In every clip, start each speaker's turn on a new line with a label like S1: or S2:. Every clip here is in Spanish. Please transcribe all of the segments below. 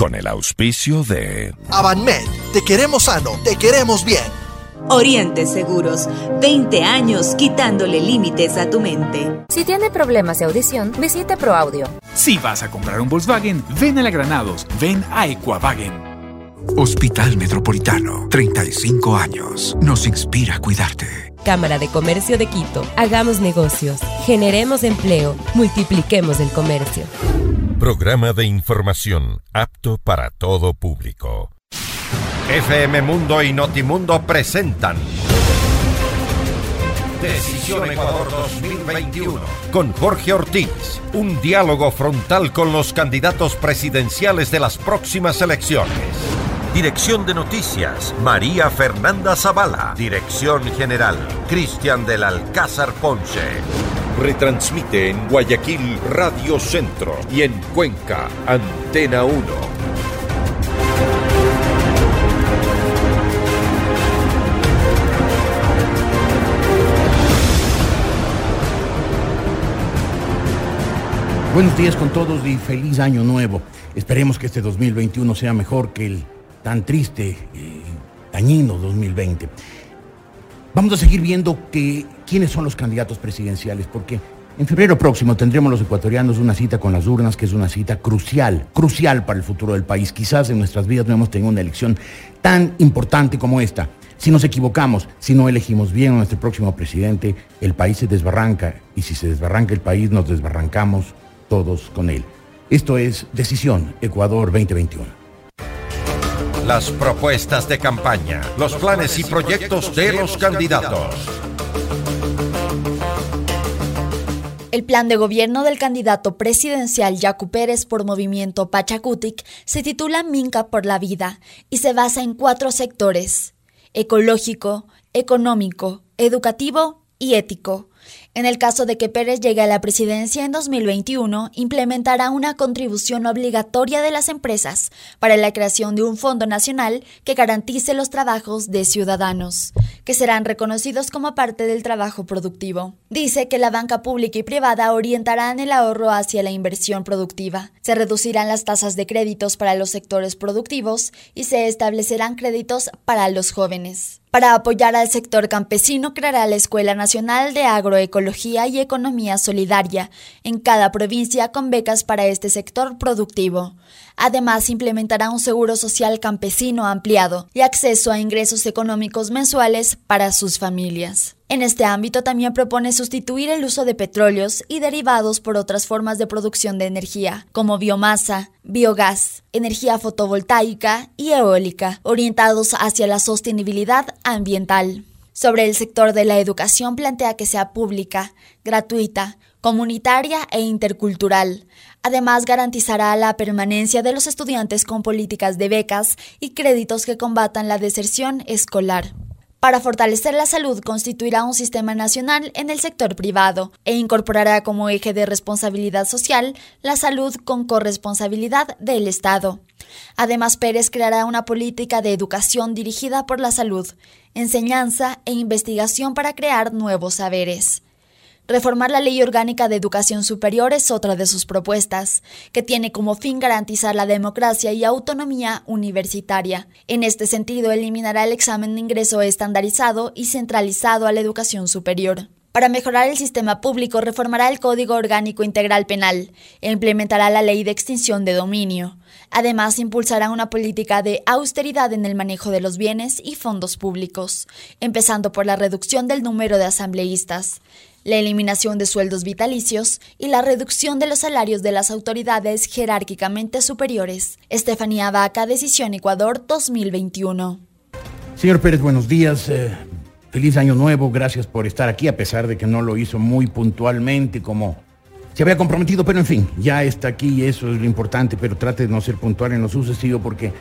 S1: con el auspicio de...
S2: Avanmed, te queremos sano, te queremos bien.
S3: Oriente Seguros, 20 años quitándole límites a tu mente.
S4: Si tiene problemas de audición, visite ProAudio.
S5: Si vas a comprar un Volkswagen, ven a la Granados, ven a Equavagen.
S6: Hospital Metropolitano, 35 años. Nos inspira a cuidarte.
S7: Cámara de Comercio de Quito. Hagamos negocios, generemos empleo, multipliquemos el comercio.
S8: Programa de información apto para todo público.
S9: FM Mundo y Notimundo presentan Decisión Ecuador 2021 con Jorge Ortiz. Un diálogo frontal con los candidatos presidenciales de las próximas elecciones. Dirección de Noticias, María Fernanda Zavala. Dirección General, Cristian del Alcázar Ponce. Retransmite en Guayaquil Radio Centro y en Cuenca Antena 1.
S10: Buenos días con todos y feliz año nuevo. Esperemos que este 2021 sea mejor que el tan triste, y dañino 2020. Vamos a seguir viendo que, quiénes son los candidatos presidenciales, porque en febrero próximo tendremos los ecuatorianos una cita con las urnas, que es una cita crucial, crucial para el futuro del país. Quizás en nuestras vidas no hemos tenido una elección tan importante como esta. Si nos equivocamos, si no elegimos bien a nuestro próximo presidente, el país se desbarranca y si se desbarranca el país, nos desbarrancamos todos con él. Esto es Decisión Ecuador 2021
S9: las propuestas de campaña, los planes y proyectos de los candidatos.
S11: El plan de gobierno del candidato presidencial Yacu Pérez por Movimiento Pachacutic se titula Minca por la Vida y se basa en cuatro sectores, ecológico, económico, educativo y ético. En el caso de que Pérez llegue a la presidencia en 2021, implementará una contribución obligatoria de las empresas para la creación de un fondo nacional que garantice los trabajos de ciudadanos, que serán reconocidos como parte del trabajo productivo. Dice que la banca pública y privada orientarán el ahorro hacia la inversión productiva. Se reducirán las tasas de créditos para los sectores productivos y se establecerán créditos para los jóvenes. Para apoyar al sector campesino, creará la Escuela Nacional de Agroecología y Economía Solidaria en cada provincia con becas para este sector productivo. Además, implementará un seguro social campesino ampliado y acceso a ingresos económicos mensuales para sus familias. En este ámbito también propone sustituir el uso de petróleos y derivados por otras formas de producción de energía, como biomasa, biogás, energía fotovoltaica y eólica, orientados hacia la sostenibilidad ambiental. Sobre el sector de la educación plantea que sea pública, gratuita, comunitaria e intercultural. Además, garantizará la permanencia de los estudiantes con políticas de becas y créditos que combatan la deserción escolar. Para fortalecer la salud, constituirá un sistema nacional en el sector privado e incorporará como eje de responsabilidad social la salud con corresponsabilidad del Estado. Además, Pérez creará una política de educación dirigida por la salud, enseñanza e investigación para crear nuevos saberes. Reformar la Ley Orgánica de Educación Superior es otra de sus propuestas, que tiene como fin garantizar la democracia y autonomía universitaria. En este sentido, eliminará el examen de ingreso estandarizado y centralizado a la educación superior. Para mejorar el sistema público, reformará el Código Orgánico Integral Penal e implementará la Ley de Extinción de Dominio. Además, impulsará una política de austeridad en el manejo de los bienes y fondos públicos, empezando por la reducción del número de asambleístas la eliminación de sueldos vitalicios y la reducción de los salarios de las autoridades jerárquicamente superiores. Estefanía Vaca, Decisión Ecuador 2021.
S10: Señor Pérez, buenos días. Eh, feliz año nuevo. Gracias por estar aquí, a pesar de que no lo hizo muy puntualmente como se había comprometido, pero en fin, ya está aquí y eso es lo importante, pero trate de no ser puntual en lo sucesivo porque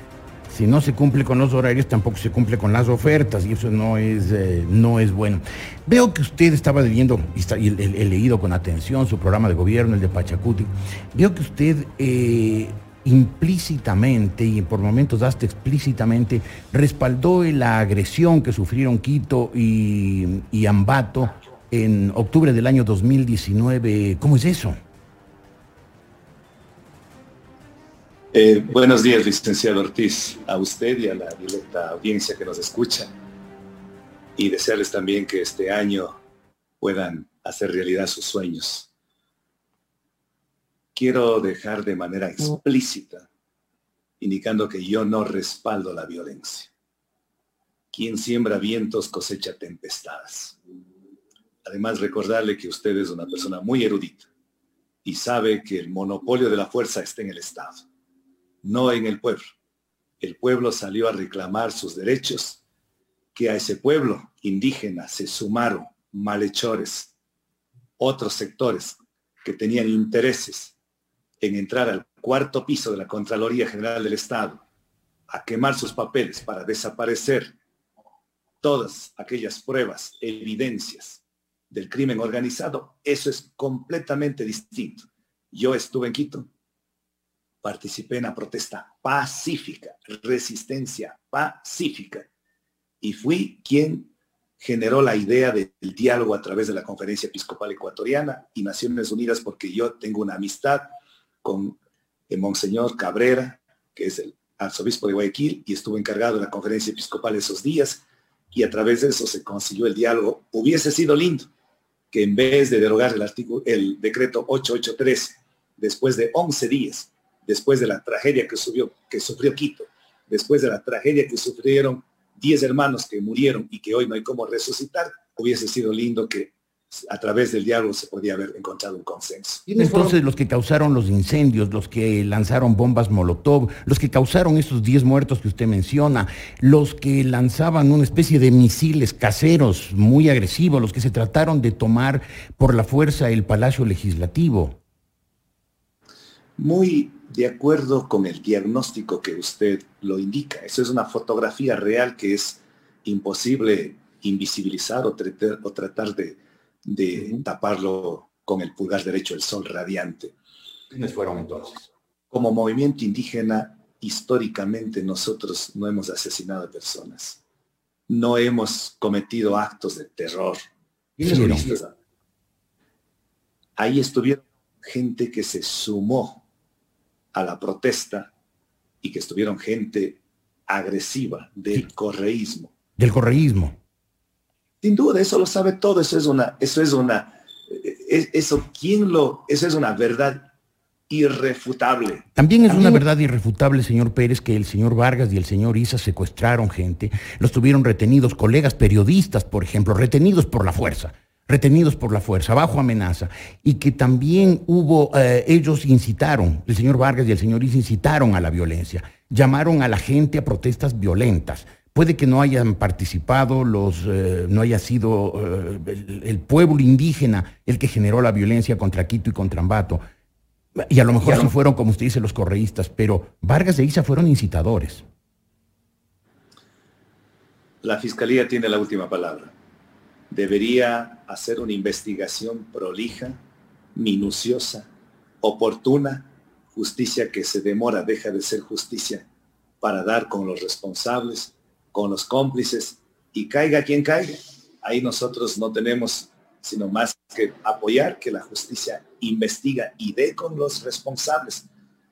S10: si no se cumple con los horarios, tampoco se cumple con las ofertas y eso no es, eh, no es bueno. Veo que usted estaba viendo, y, he, leído con atención su programa de gobierno, el de Pachacuti. Veo que usted eh, implícitamente y por momentos hasta explícitamente respaldó la agresión que sufrieron Quito y, y Ambato en octubre del año 2019. ¿Cómo es eso?
S12: Eh, buenos días, licenciado Ortiz, a usted y a la directa audiencia que nos escucha. Y desearles también que este año puedan hacer realidad sus sueños. Quiero dejar de manera explícita, indicando que yo no respaldo la violencia. Quien siembra vientos cosecha tempestades. Además, recordarle que usted es una persona muy erudita y sabe que el monopolio de la fuerza está en el Estado no en el pueblo. El pueblo salió a reclamar sus derechos, que a ese pueblo indígena se sumaron malhechores, otros sectores que tenían intereses en entrar al cuarto piso de la Contraloría General del Estado, a quemar sus papeles para desaparecer todas aquellas pruebas, evidencias del crimen organizado, eso es completamente distinto. Yo estuve en Quito, participé en la protesta pacífica, resistencia pacífica, y fui quien generó la idea del diálogo a través de la Conferencia Episcopal Ecuatoriana y Naciones Unidas, porque yo tengo una amistad con el Monseñor Cabrera, que es el arzobispo de Guayaquil, y estuve encargado de la Conferencia Episcopal esos días, y a través de eso se consiguió el diálogo. Hubiese sido lindo que en vez de derogar el artículo, el decreto 883, después de 11 días, después de la tragedia que, subió, que sufrió Quito, después de la tragedia que sufrieron 10 hermanos que murieron y que hoy no hay cómo resucitar, hubiese sido lindo que a través del diálogo se podía haber encontrado un consenso.
S10: Entonces los que causaron los incendios, los que lanzaron bombas Molotov, los que causaron esos 10 muertos que usted menciona, los que lanzaban una especie de misiles caseros muy agresivos, los que se trataron de tomar por la fuerza el Palacio Legislativo.
S12: Muy de acuerdo con el diagnóstico que usted lo indica. Eso es una fotografía real que es imposible invisibilizar o, tratar, de, taparlo con el pulgar derecho del sol radiante.
S10: ¿Quiénes fueron entonces?
S12: Como movimiento indígena, históricamente nosotros no hemos asesinado a personas. No hemos cometido actos de terror. Ahí estuvieron gente que se sumó a la protesta y que estuvieron gente agresiva del correísmo.
S10: Del correísmo.
S12: Sin duda, eso lo sabe todo, eso es una, eso es una, eh, eso, ¿quién lo, eso es una verdad irrefutable.
S10: También es una verdad irrefutable, señor Pérez, que el señor Vargas y el señor Isa secuestraron gente, los tuvieron retenidos, colegas periodistas, por ejemplo, retenidos por la fuerza retenidos por la fuerza, bajo amenaza, y que también hubo, eh, ellos incitaron, el señor Vargas y el señor Is incitaron a la violencia, llamaron a la gente a protestas violentas. Puede que no hayan participado, los, eh, no haya sido eh, el, pueblo indígena el que generó la violencia contra Quito y contra Ambato, y a lo mejor no fueron, como usted dice, los correístas, pero Vargas e Isa fueron incitadores.
S12: La fiscalía tiene la última palabra debería hacer una investigación prolija, minuciosa, oportuna, justicia que se demora deja de ser justicia para dar con los responsables, con los cómplices y caiga quien caiga. Ahí nosotros no tenemos sino más que apoyar que la justicia investiga y dé con los responsables,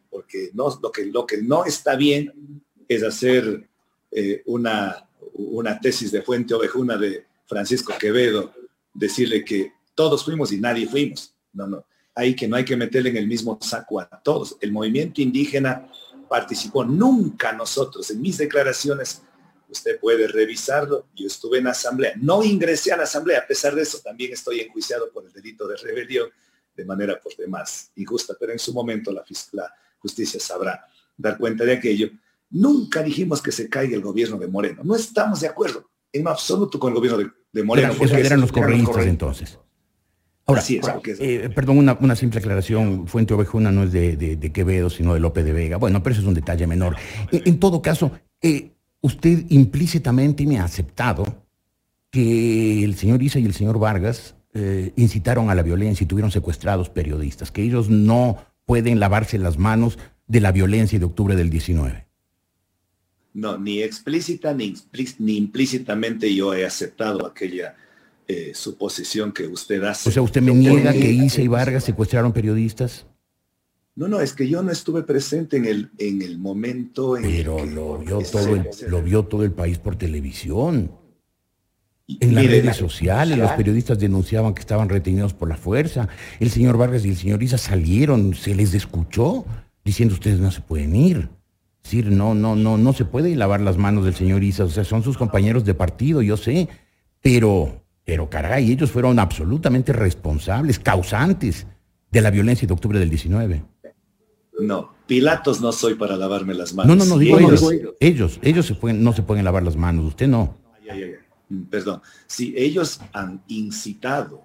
S12: porque no, lo, que, lo que no está bien es hacer eh, una, una tesis de fuente ovejuna de Francisco Quevedo, decirle que todos fuimos y nadie fuimos. No, no. Hay que no hay que meterle en el mismo saco a todos. El movimiento indígena participó nunca nosotros. En mis declaraciones, usted puede revisarlo. Yo estuve en asamblea. No ingresé a la asamblea. A pesar de eso, también estoy enjuiciado por el delito de rebelión de manera por demás injusta. Pero en su momento la, la justicia sabrá dar cuenta de aquello. Nunca dijimos que se caiga el gobierno de Moreno. No estamos de acuerdo en absoluto con el gobierno de, Moreno.
S10: eran los correístas entonces. Ahora, eh, perdón, una, simple aclaración. Fuente Ovejuna no es de, Quevedo, sino de López de Vega. Bueno, pero eso es un detalle menor. En, todo caso, eh, usted implícitamente me ha aceptado que el señor Isa y el señor Vargas eh, incitaron a la violencia y tuvieron secuestrados periodistas, que ellos no pueden lavarse las manos de la violencia de octubre del 19.
S12: No, ni explícita ni, implícitamente yo he aceptado aquella eh, suposición que usted hace.
S10: O sea, ¿usted me niega que Isa y Vargas secuestraron periodistas?
S12: No, no, es que yo no estuve presente en el, en el momento en
S10: Pero
S12: el que
S10: lo vio, todo el, lo vio todo el país por televisión. En las
S12: mire,
S10: redes sociales, los periodistas denunciaban que estaban retenidos por la fuerza. El señor Vargas y el señor Isa salieron, se les escuchó diciendo ustedes no se pueden ir. Decir, no, no, no, no se puede lavar las manos del señor Isa. O sea, son sus compañeros de partido, yo sé. Pero, pero caray, ellos fueron absolutamente responsables, causantes de la violencia de octubre del 19.
S12: No, Pilatos no soy para lavarme las manos.
S10: No, no, no, digo
S12: ellos-
S10: ellos. Ellos, ellos se pueden, no se pueden lavar las manos, usted no.
S12: Ay, ay, ay, Perdón, si ellos han incitado,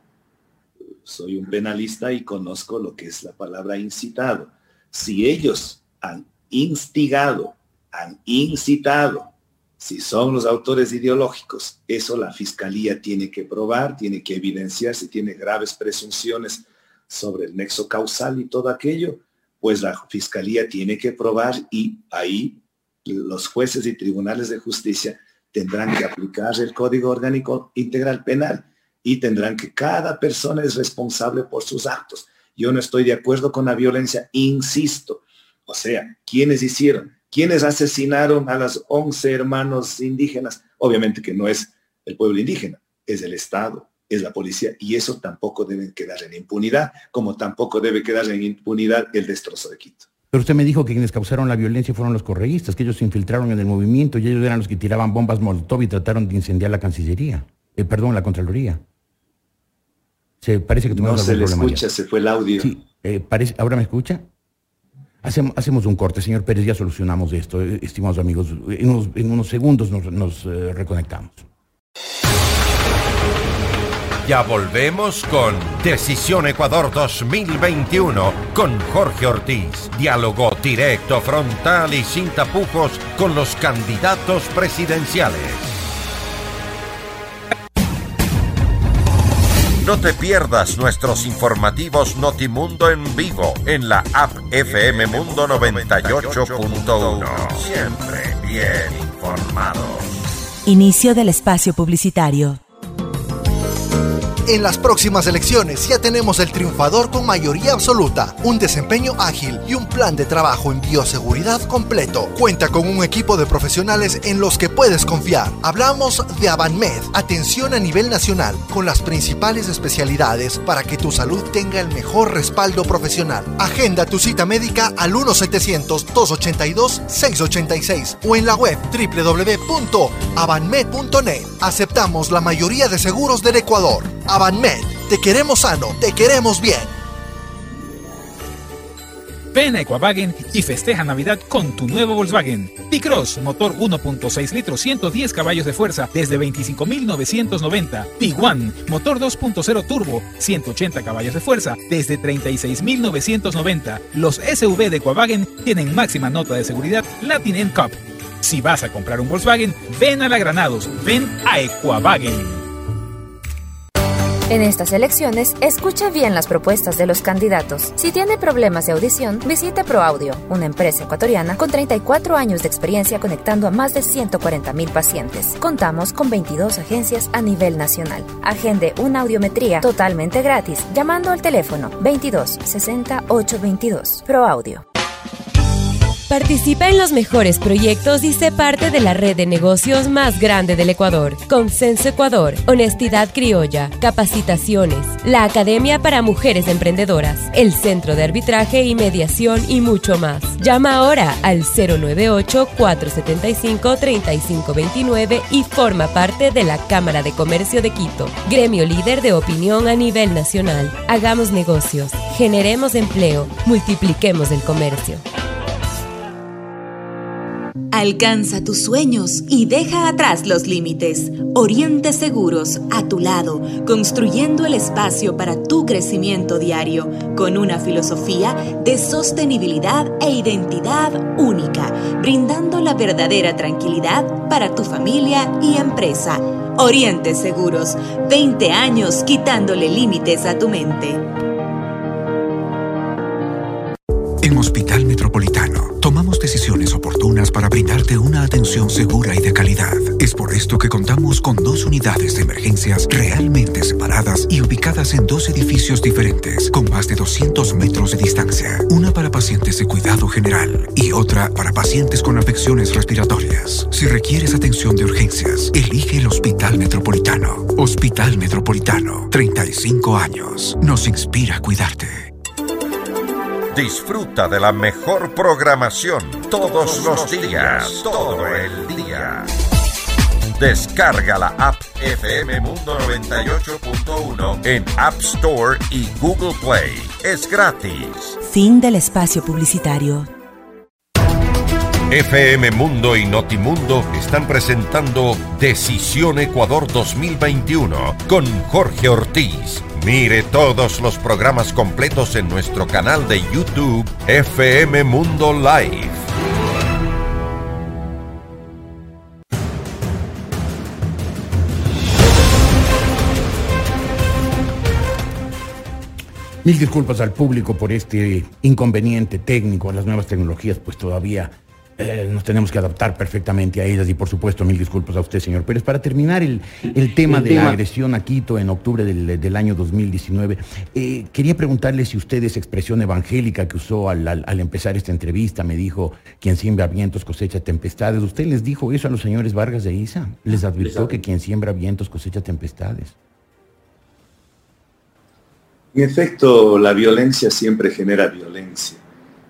S12: soy un penalista y conozco lo que es la palabra incitado. Si ellos han instigado, han incitado, si son los autores ideológicos, eso la fiscalía tiene que probar, tiene que evidenciar si tiene graves presunciones sobre el nexo causal y todo aquello, pues la fiscalía tiene que probar y ahí los jueces y tribunales de justicia tendrán que aplicar el Código Orgánico Integral Penal y tendrán que cada persona es responsable por sus actos. Yo no estoy de acuerdo con la violencia, insisto. O sea, ¿quiénes hicieron? ¿Quiénes asesinaron a las 11 hermanos indígenas? Obviamente que no es el pueblo indígena, es el Estado, es la policía y eso tampoco debe quedar en impunidad, como tampoco debe quedar en impunidad el destrozo de Quito.
S10: Pero usted me dijo que quienes causaron la violencia fueron los correístas, que ellos se infiltraron en el movimiento y ellos eran los que tiraban bombas Molotov y trataron de incendiar la Cancillería. Eh, perdón, la Contraloría. Se parece que
S12: No
S10: tuvimos
S12: se
S10: algún
S12: le escucha, se fue el audio.
S10: Sí, eh, parece, ¿ahora me escucha? Hacemos, un corte, señor Pérez, ya solucionamos esto, eh, estimados amigos. En unos, segundos nos, nos, eh, reconectamos.
S9: Ya volvemos con Decisión Ecuador 2021 con Jorge Ortiz. Diálogo directo, frontal y sin tapujos con los candidatos presidenciales. No te pierdas nuestros informativos Notimundo en vivo en la app FM Mundo 98.1. Siempre bien informados.
S13: Inicio del espacio publicitario.
S2: En las próximas elecciones ya tenemos el triunfador con mayoría absoluta, un desempeño ágil y un plan de trabajo en bioseguridad completo. Cuenta con un equipo de profesionales en los que puedes confiar. Hablamos de Avanmed, atención a nivel nacional, con las principales especialidades para que tu salud tenga el mejor respaldo profesional. Agenda tu cita médica al 1-700-282-686 o en la web www.avanmed.net. Aceptamos la mayoría de seguros del Ecuador. Te queremos sano, te queremos bien.
S5: Ven a Equavagen y festeja Navidad con tu nuevo Volkswagen. T-Cross, motor 1.6 litros, 110 caballos de fuerza, desde 25.990. Tiguan, motor 2.0 turbo, 180 caballos de fuerza, desde 36.990. Los SUV de Equavagen tienen máxima nota de seguridad Latin NCAP. Si vas a comprar un Volkswagen, ven a la Granados, ven a Equavagen.
S4: En estas elecciones, escuche bien las propuestas de los candidatos. Si tiene problemas de audición, visite ProAudio, una empresa ecuatoriana con 34 años de experiencia conectando a más de 140 mil pacientes. Contamos con 22 agencias a nivel nacional. Agende una audiometría totalmente gratis llamando al teléfono 22 60 822. ProAudio.
S7: Participa en los mejores proyectos y sé parte de la red de negocios más grande del Ecuador. Consenso Ecuador, Honestidad Criolla, Capacitaciones, la Academia para Mujeres Emprendedoras, el Centro de Arbitraje y Mediación y mucho más. Llama ahora al 098-475-3529 y forma parte de la Cámara de Comercio de Quito, gremio líder de opinión a nivel nacional. Hagamos negocios, generemos empleo, multipliquemos el comercio.
S3: Alcanza tus sueños y deja atrás los límites. Oriente Seguros, a tu lado, construyendo el espacio para tu crecimiento diario, con una filosofía de sostenibilidad e identidad única, brindando la verdadera tranquilidad para tu familia y empresa. Oriente Seguros, 20 años quitándole límites a tu mente.
S6: En Hospital Metropolitano tomamos decisiones oportunas para brindarte una atención segura y de calidad. Es por esto que contamos con dos unidades de emergencias realmente separadas y ubicadas en dos edificios diferentes, con más de 200 metros de distancia. Una para pacientes de cuidado general y otra para pacientes con afecciones respiratorias. Si requieres atención de urgencias, elige el Hospital Metropolitano. Hospital Metropolitano, 35 años. Nos inspira a cuidarte.
S9: Disfruta de la mejor programación todos los días, todo el día. Descarga la app FM Mundo 98.1 en App Store y Google Play. Es gratis.
S13: Fin del espacio publicitario.
S9: FM Mundo y Notimundo están presentando Decisión Ecuador 2021 con Jorge Ortiz. Mire todos los programas completos en nuestro canal de YouTube FM Mundo Live.
S10: Mil disculpas al público por este inconveniente técnico a las nuevas tecnologías, pues todavía eh, nos tenemos que adaptar perfectamente a ellas y por supuesto mil disculpas a usted, señor Pérez. Para terminar el, el tema
S14: El
S10: de
S14: tema-
S10: la agresión a Quito en octubre del, del año 2019, eh, quería preguntarle si usted esa expresión evangélica que usó al, al- al empezar esta entrevista, me dijo, quien siembra vientos cosecha tempestades, ¿usted les dijo eso a los señores Vargas de Isa? ¿Les advirtió que quien siembra vientos cosecha tempestades?
S12: En efecto, la violencia siempre genera violencia.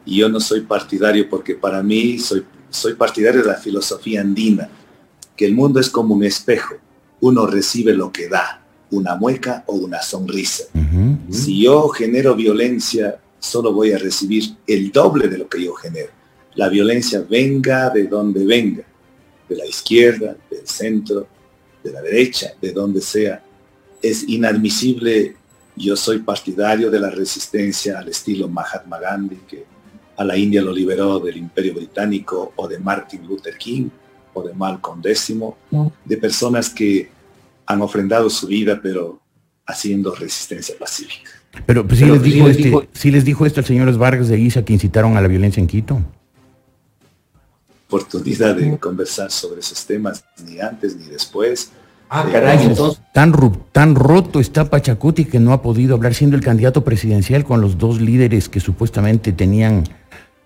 S12: Y yo no soy partidario porque para mí soy, soy partidario de la filosofía andina, que el mundo es como un espejo. Uno recibe lo que da, una mueca o una sonrisa. Si yo genero violencia, solo voy a recibir el doble de lo que yo genero. La violencia venga de donde venga, de la izquierda, del centro, de la derecha, de donde sea. Es inadmisible yo soy partidario de la resistencia al estilo Mahatma Gandhi, que a la India lo liberó del Imperio Británico, o de Martin Luther King, o de Malcolm X, de personas que han ofrendado su vida, pero haciendo resistencia pacífica.
S10: Pero pues, sí,
S12: Pero
S10: les
S12: sí
S10: dijo
S12: les
S10: este,
S12: dijo-
S10: sí les dijo esto al señor Vargas de Isa que incitaron a la violencia en Quito.
S12: Oportunidad de conversar sobre esos temas, ni antes ni después.
S14: Ah,
S12: Eh,
S14: caray, entonces.
S10: Tan, ru- tan roto está Pachacuti que no ha podido hablar siendo el candidato presidencial con los dos líderes que supuestamente tenían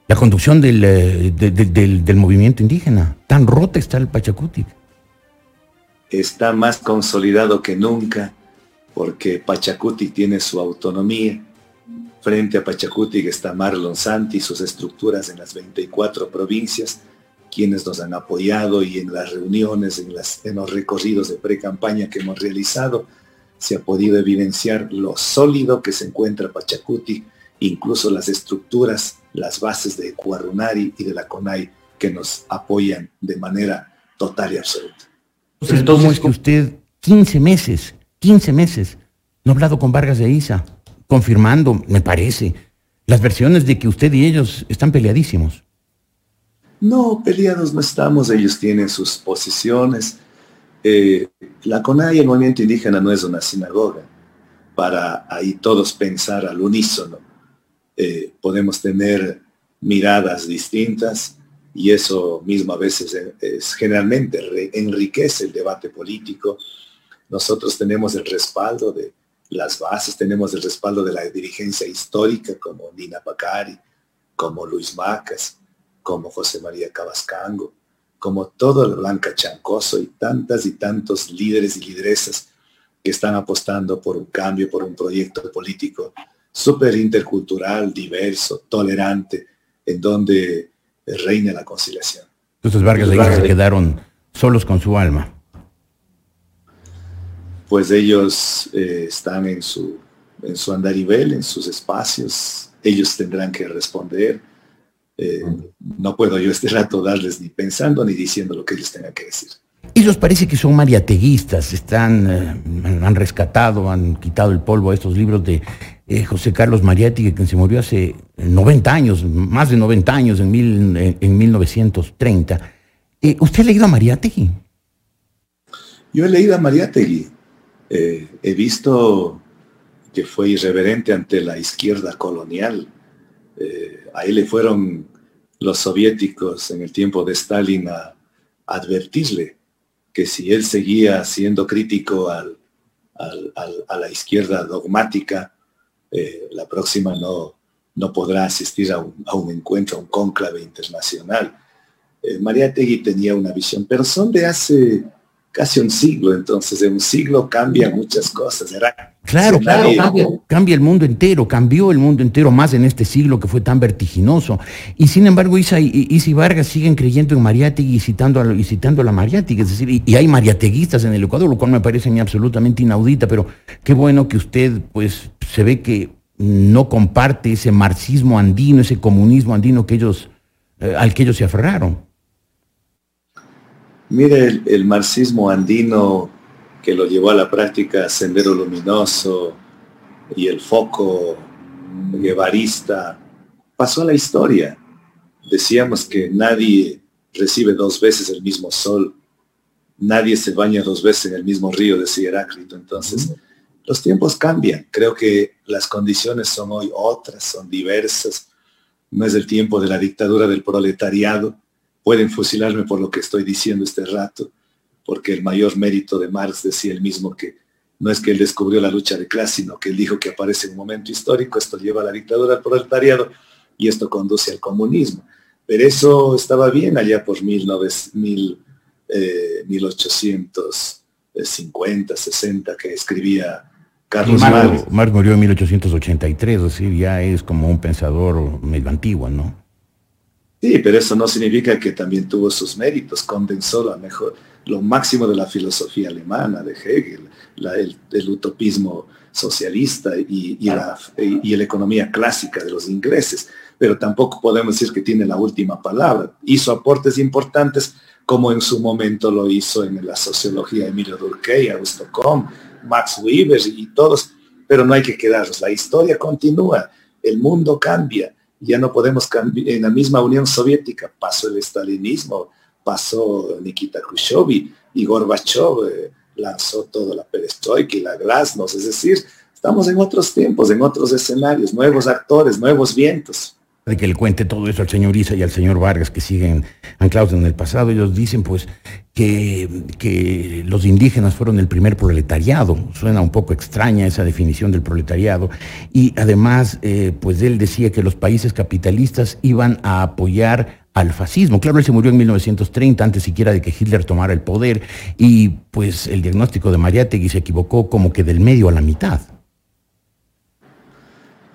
S10: la conducción del, eh, de- de- del, del movimiento indígena. Tan roto está el Pachacuti.
S12: está más consolidado que nunca porque Pachacuti tiene su autonomía. Frente a Pachacuti está Marlon Santi y sus estructuras en las 24 provincias, quienes nos han apoyado y en las reuniones, en, en los recorridos de pre-campaña que hemos realizado, se ha podido evidenciar lo sólido que se encuentra Pachacuti, incluso las estructuras, las bases de Cuarunari y de la CONAI que nos apoyan de manera total y absoluta.
S10: Entonces, ¿cómo es que usted, 15 meses, 15 meses, no ha hablado con Vargas de Isa, confirmando, me parece, las versiones de que usted y ellos están peleadísimos?
S12: No, peleados no estamos, ellos tienen sus posiciones. Eh, la CONAI, el movimiento indígena, no es una sinagoga para ahí todos pensar al unísono. Eh, podemos tener miradas distintas y eso mismo a veces eh, es, generalmente enriquece el debate político. Nosotros tenemos el respaldo de las bases, tenemos el respaldo de la dirigencia histórica como Nina Pacari, como Luis Macas, como José María Cabascango, como todo el Blanca Chancoso y tantas y tantos líderes y lideresas que están apostando por un cambio, por un proyecto político súper intercultural, diverso, tolerante, en donde reina la conciliación.
S10: Entonces Vargas de Isa se quedaron solos con su alma.
S12: Pues ellos eh, están en su, en su andarivel, en sus espacios, ellos tendrán que responder. Eh, no puedo yo este rato darles ni pensando ni diciendo lo que ellos tengan que decir.
S10: Ellos parece que son mariateguistas, están, eh, han rescatado, han quitado el polvo a estos libros de eh, José Carlos Mariátegui, que se murió hace 90 años, más de 90 años, en, mil, eh, en 1930. Eh, ¿Usted ha leído a Mariátegui?
S12: Yo he leído a Mariátegui, eh, he visto que fue irreverente ante la izquierda colonial. Eh, a le fueron los soviéticos en el tiempo de Stalin a, advertirle que si él seguía siendo crítico a la izquierda dogmática, eh, la próxima no, no podrá asistir a un, encuentro, a un cónclave internacional. Eh, María Tegui tenía una visión, pero son de hace casi un siglo, entonces en un siglo cambian muchas cosas.
S10: claro, claro, cambia, el mundo entero, cambió el mundo entero más en este siglo que fue tan vertiginoso. Y sin embargo, Isa y, Vargas siguen creyendo en Mariátegui y citando a, y citando a la Mariátegui, es decir, y, hay mariateguistas en el Ecuador, lo cual me parece a absolutamente inaudita, pero qué bueno que usted, pues, se ve que no comparte ese marxismo andino, ese comunismo andino que ellos, eh, al que ellos se aferraron.
S12: Mire el, marxismo andino que lo llevó a la práctica Sendero Luminoso y el foco guevarista, pasó a la historia. Decíamos que nadie recibe dos veces el mismo sol, nadie se baña dos veces en el mismo río, decía Heráclito. Entonces, los tiempos cambian. Creo que las condiciones son hoy otras, son diversas. No es el tiempo de la dictadura del proletariado. Pueden fusilarme por lo que estoy diciendo este rato, porque el mayor mérito de Marx decía él mismo que no es que él descubrió la lucha de clase, sino que él dijo que aparece en un momento histórico, esto lleva a la dictadura del proletariado y esto conduce al comunismo. Pero eso estaba bien allá por 1850, 60, eh, que escribía Carlos
S10: Marx. Marx murió en 1883, es decir, ya es como un pensador medio antiguo, ¿no?
S12: Sí, pero eso no significa que también tuvo sus méritos, condensó lo mejor, lo máximo de la filosofía alemana, de Hegel, el, utopismo socialista y, la, y la economía clásica de los ingleses, pero tampoco podemos decir que tiene la última palabra. Hizo aportes importantes como en su momento lo hizo en la sociología Emilio Durkheim, Augusto Comte, Max Weber y todos, pero no hay que quedarnos. La historia continúa, el mundo cambia, ya no podemos cambiar. En la misma Unión Soviética pasó el estalinismo, pasó Nikita Khrushchev y Gorbachev eh, lanzó toda la perestroika y la glasnost, es decir, estamos en otros tiempos, en otros escenarios, nuevos actores, nuevos vientos
S10: de que le cuente todo eso al señor Isa y al señor Vargas que siguen anclados en el pasado. Ellos dicen pues que, que, los indígenas fueron el primer proletariado. Suena un poco extraña esa definición del proletariado. Y además, eh, pues él decía que los países capitalistas iban a apoyar al fascismo. Claro, él se murió en 1930, antes siquiera de que Hitler tomara el poder, y pues el diagnóstico de Mariátegui se equivocó como que del medio a la mitad.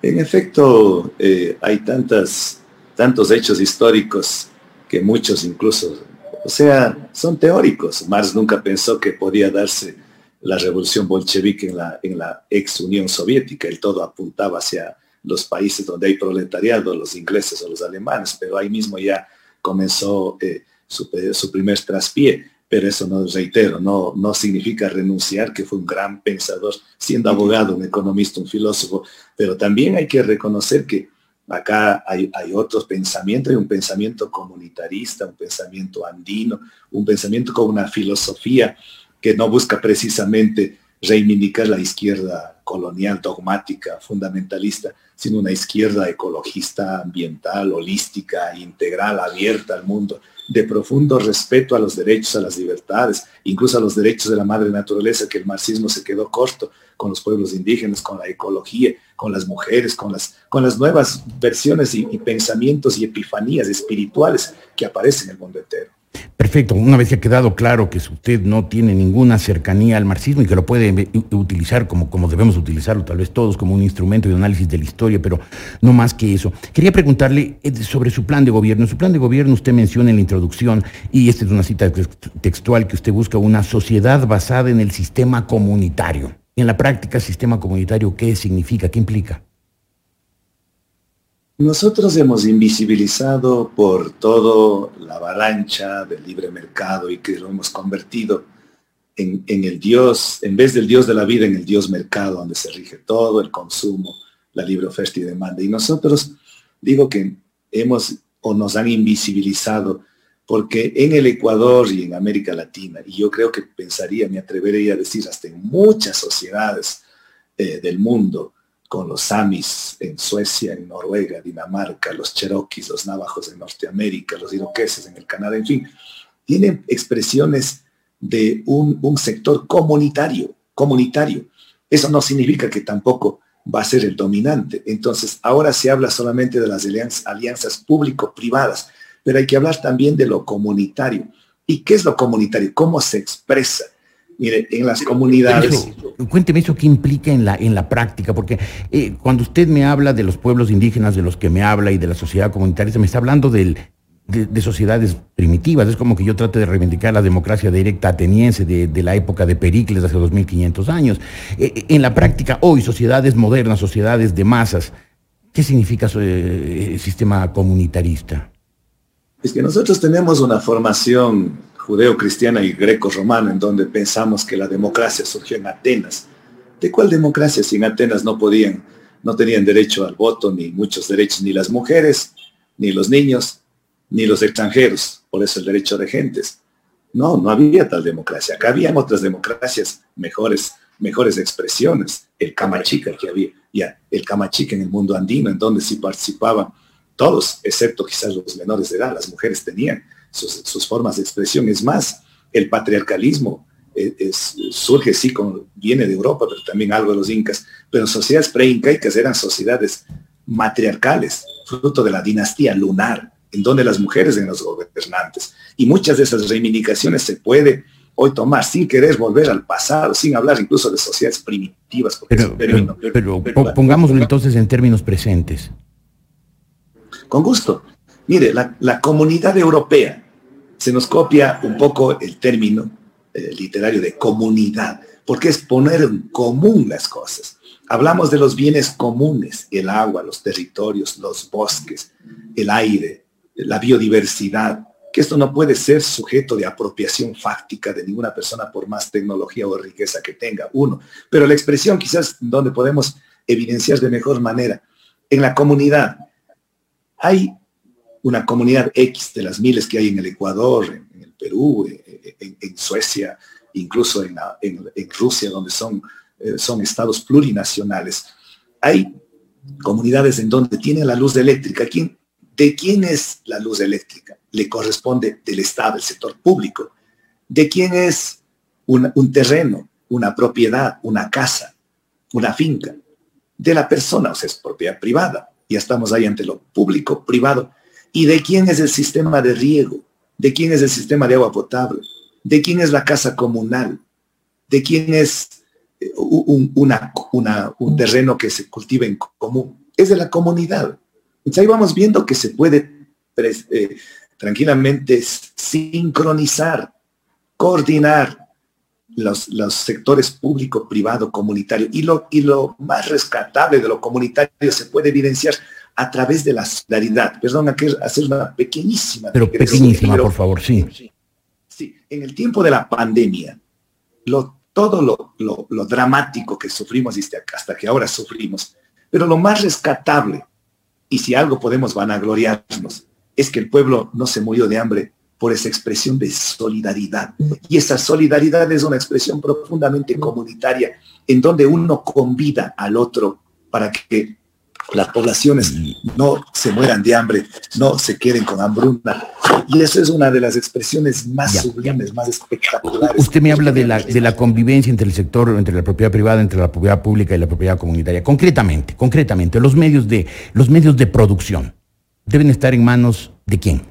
S12: En efecto, eh, hay tantas, tantos hechos históricos que muchos incluso, o sea, son teóricos. Marx nunca pensó que podía darse la revolución bolchevique en la, en la ex Unión Soviética. El todo apuntaba hacia los países donde hay proletariado, los ingleses o los alemanes, pero ahí mismo ya comenzó eh, su, su primer traspié pero eso no, reitero, no, no significa renunciar que fue un gran pensador, siendo abogado, un economista, un filósofo, pero también hay que reconocer que acá hay, hay otros pensamientos, hay un pensamiento comunitarista, un pensamiento andino, un pensamiento con una filosofía que no busca precisamente reivindicar la izquierda colonial, dogmática, fundamentalista, sino una izquierda ecologista, ambiental, holística, integral, abierta al mundo de profundo respeto a los derechos, a las libertades, incluso a los derechos de la madre naturaleza, que el marxismo se quedó corto con los pueblos indígenas, con la ecología, con las mujeres, con las, con las nuevas versiones y, y pensamientos y epifanías espirituales que aparecen en el mundo entero.
S10: Perfecto, una vez que ha quedado claro que usted no tiene ninguna cercanía al marxismo y que lo puede utilizar como, como debemos utilizarlo tal vez todos, como un instrumento de análisis de la historia, pero no más que eso. Quería preguntarle eh, sobre su plan de gobierno. Su plan de gobierno usted menciona en la introducción, y esta es una cita textual, que usted busca una sociedad basada en el sistema comunitario. En la práctica, sistema comunitario, ¿qué significa? ¿Qué implica?
S12: Nosotros hemos invisibilizado por todo la avalancha del libre mercado y que lo hemos convertido en, el Dios, en vez del Dios de la vida, en el Dios mercado, donde se rige todo el consumo, la libre oferta y demanda. Y nosotros digo que hemos o nos han invisibilizado porque en el Ecuador y en América Latina, y yo creo que pensaría, me atrevería a decir, hasta en muchas sociedades eh, del mundo, con los samis en Suecia, en Noruega, Dinamarca, los cherokees, los navajos en Norteamérica, los iroqueses en el Canadá, en fin, tienen expresiones de un, un sector comunitario, comunitario. Eso no significa que tampoco va a ser el dominante. Entonces, ahora se habla solamente de las alianzas público-privadas, pero hay que hablar también de lo comunitario. ¿Y qué es lo comunitario? ¿Cómo se expresa? Mire, en las comunidades...
S10: cuénteme eso qué implica en la, en la práctica, porque eh, cuando usted me habla de los pueblos indígenas de los que me habla y de la sociedad comunitaria, se me está hablando del, de, sociedades primitivas. Es como que yo trate de reivindicar la democracia directa ateniense de, la época de Pericles, hace 2500 años. Eh, eh, en la práctica, hoy, sociedades modernas, sociedades de masas, ¿qué significa el sistema comunitarista?
S12: Es que nosotros tenemos una formación judeo-cristiana y greco-romana, en donde pensamos que la democracia surgió en Atenas. ¿De cuál democracia si en Atenas no podían, no tenían derecho al voto, ni muchos derechos, ni las mujeres, ni los niños, ni los extranjeros? Por eso el derecho de gentes. No, no había tal democracia. Acá habían otras democracias mejores, mejores expresiones. El camachica que había, ya, el camachica en el mundo andino, en donde sí participaban todos, excepto quizás los menores de edad, las mujeres tenían sus, formas de expresión. Es más, el patriarcalismo eh, surge, sí, con, viene de Europa, pero también algo de los incas, pero sociedades preincaicas eran sociedades matriarcales, fruto de la dinastía lunar, en donde las mujeres eran los gobernantes. Y muchas de esas reivindicaciones se puede hoy tomar sin querer volver al pasado, sin hablar incluso de sociedades primitivas.
S10: Pero, pero, pongámoslo entonces en términos presentes.
S12: Con gusto. Mire, la, comunidad europea, se nos copia un poco el término eh, literario de comunidad, porque es poner en común las cosas. Hablamos de los bienes comunes, el agua, los territorios, los bosques, el aire, la biodiversidad, que esto no puede ser sujeto de apropiación fáctica de ninguna persona por más tecnología o riqueza que tenga, uno. Pero la expresión quizás donde podemos evidenciar de mejor manera, en la comunidad hay una comunidad X de las miles que hay en el Ecuador, en, el Perú, en, Suecia, incluso en, Rusia, donde son, eh, son estados plurinacionales. Hay comunidades en donde tiene la luz eléctrica. ¿Quién, ¿De quién es la luz eléctrica? Le corresponde del Estado, del sector público. ¿De quién es un terreno, una propiedad, una casa, una finca? De la persona, o sea, es propiedad privada. Ya estamos ahí ante lo público, privado ¿Y de quién es el sistema de riego? ¿De quién es el sistema de agua potable? ¿De quién es la casa comunal? ¿De quién es eh, un, terreno que se cultiva en común? Es de la comunidad. Entonces ahí vamos viendo que se puede eh, tranquilamente sincronizar, coordinar los, los sectores público, privado, comunitario. Y lo, y lo más rescatable de lo comunitario se puede evidenciar a través de la solidaridad. Perdón, hay que hacer una pequeñísima.
S10: Pero pequeñísima, por favor, sí.
S12: Sí, en el tiempo de la pandemia, lo, todo lo, lo, dramático que sufrimos hasta que ahora sufrimos, pero lo más rescatable, y si algo podemos vanagloriarnos, es que el pueblo no se murió de hambre por esa expresión de solidaridad. Y esa solidaridad es una expresión profundamente comunitaria, en donde uno convida al otro para que las poblaciones no se mueran de hambre, no se queden con hambruna. Y eso es una de las expresiones más sublimes, más espectaculares.
S10: Usted me habla de la, de la convivencia entre el sector, entre la propiedad privada, entre la propiedad pública y la propiedad comunitaria. Concretamente, concretamente, los medios de, los medios de producción deben estar en manos de quién?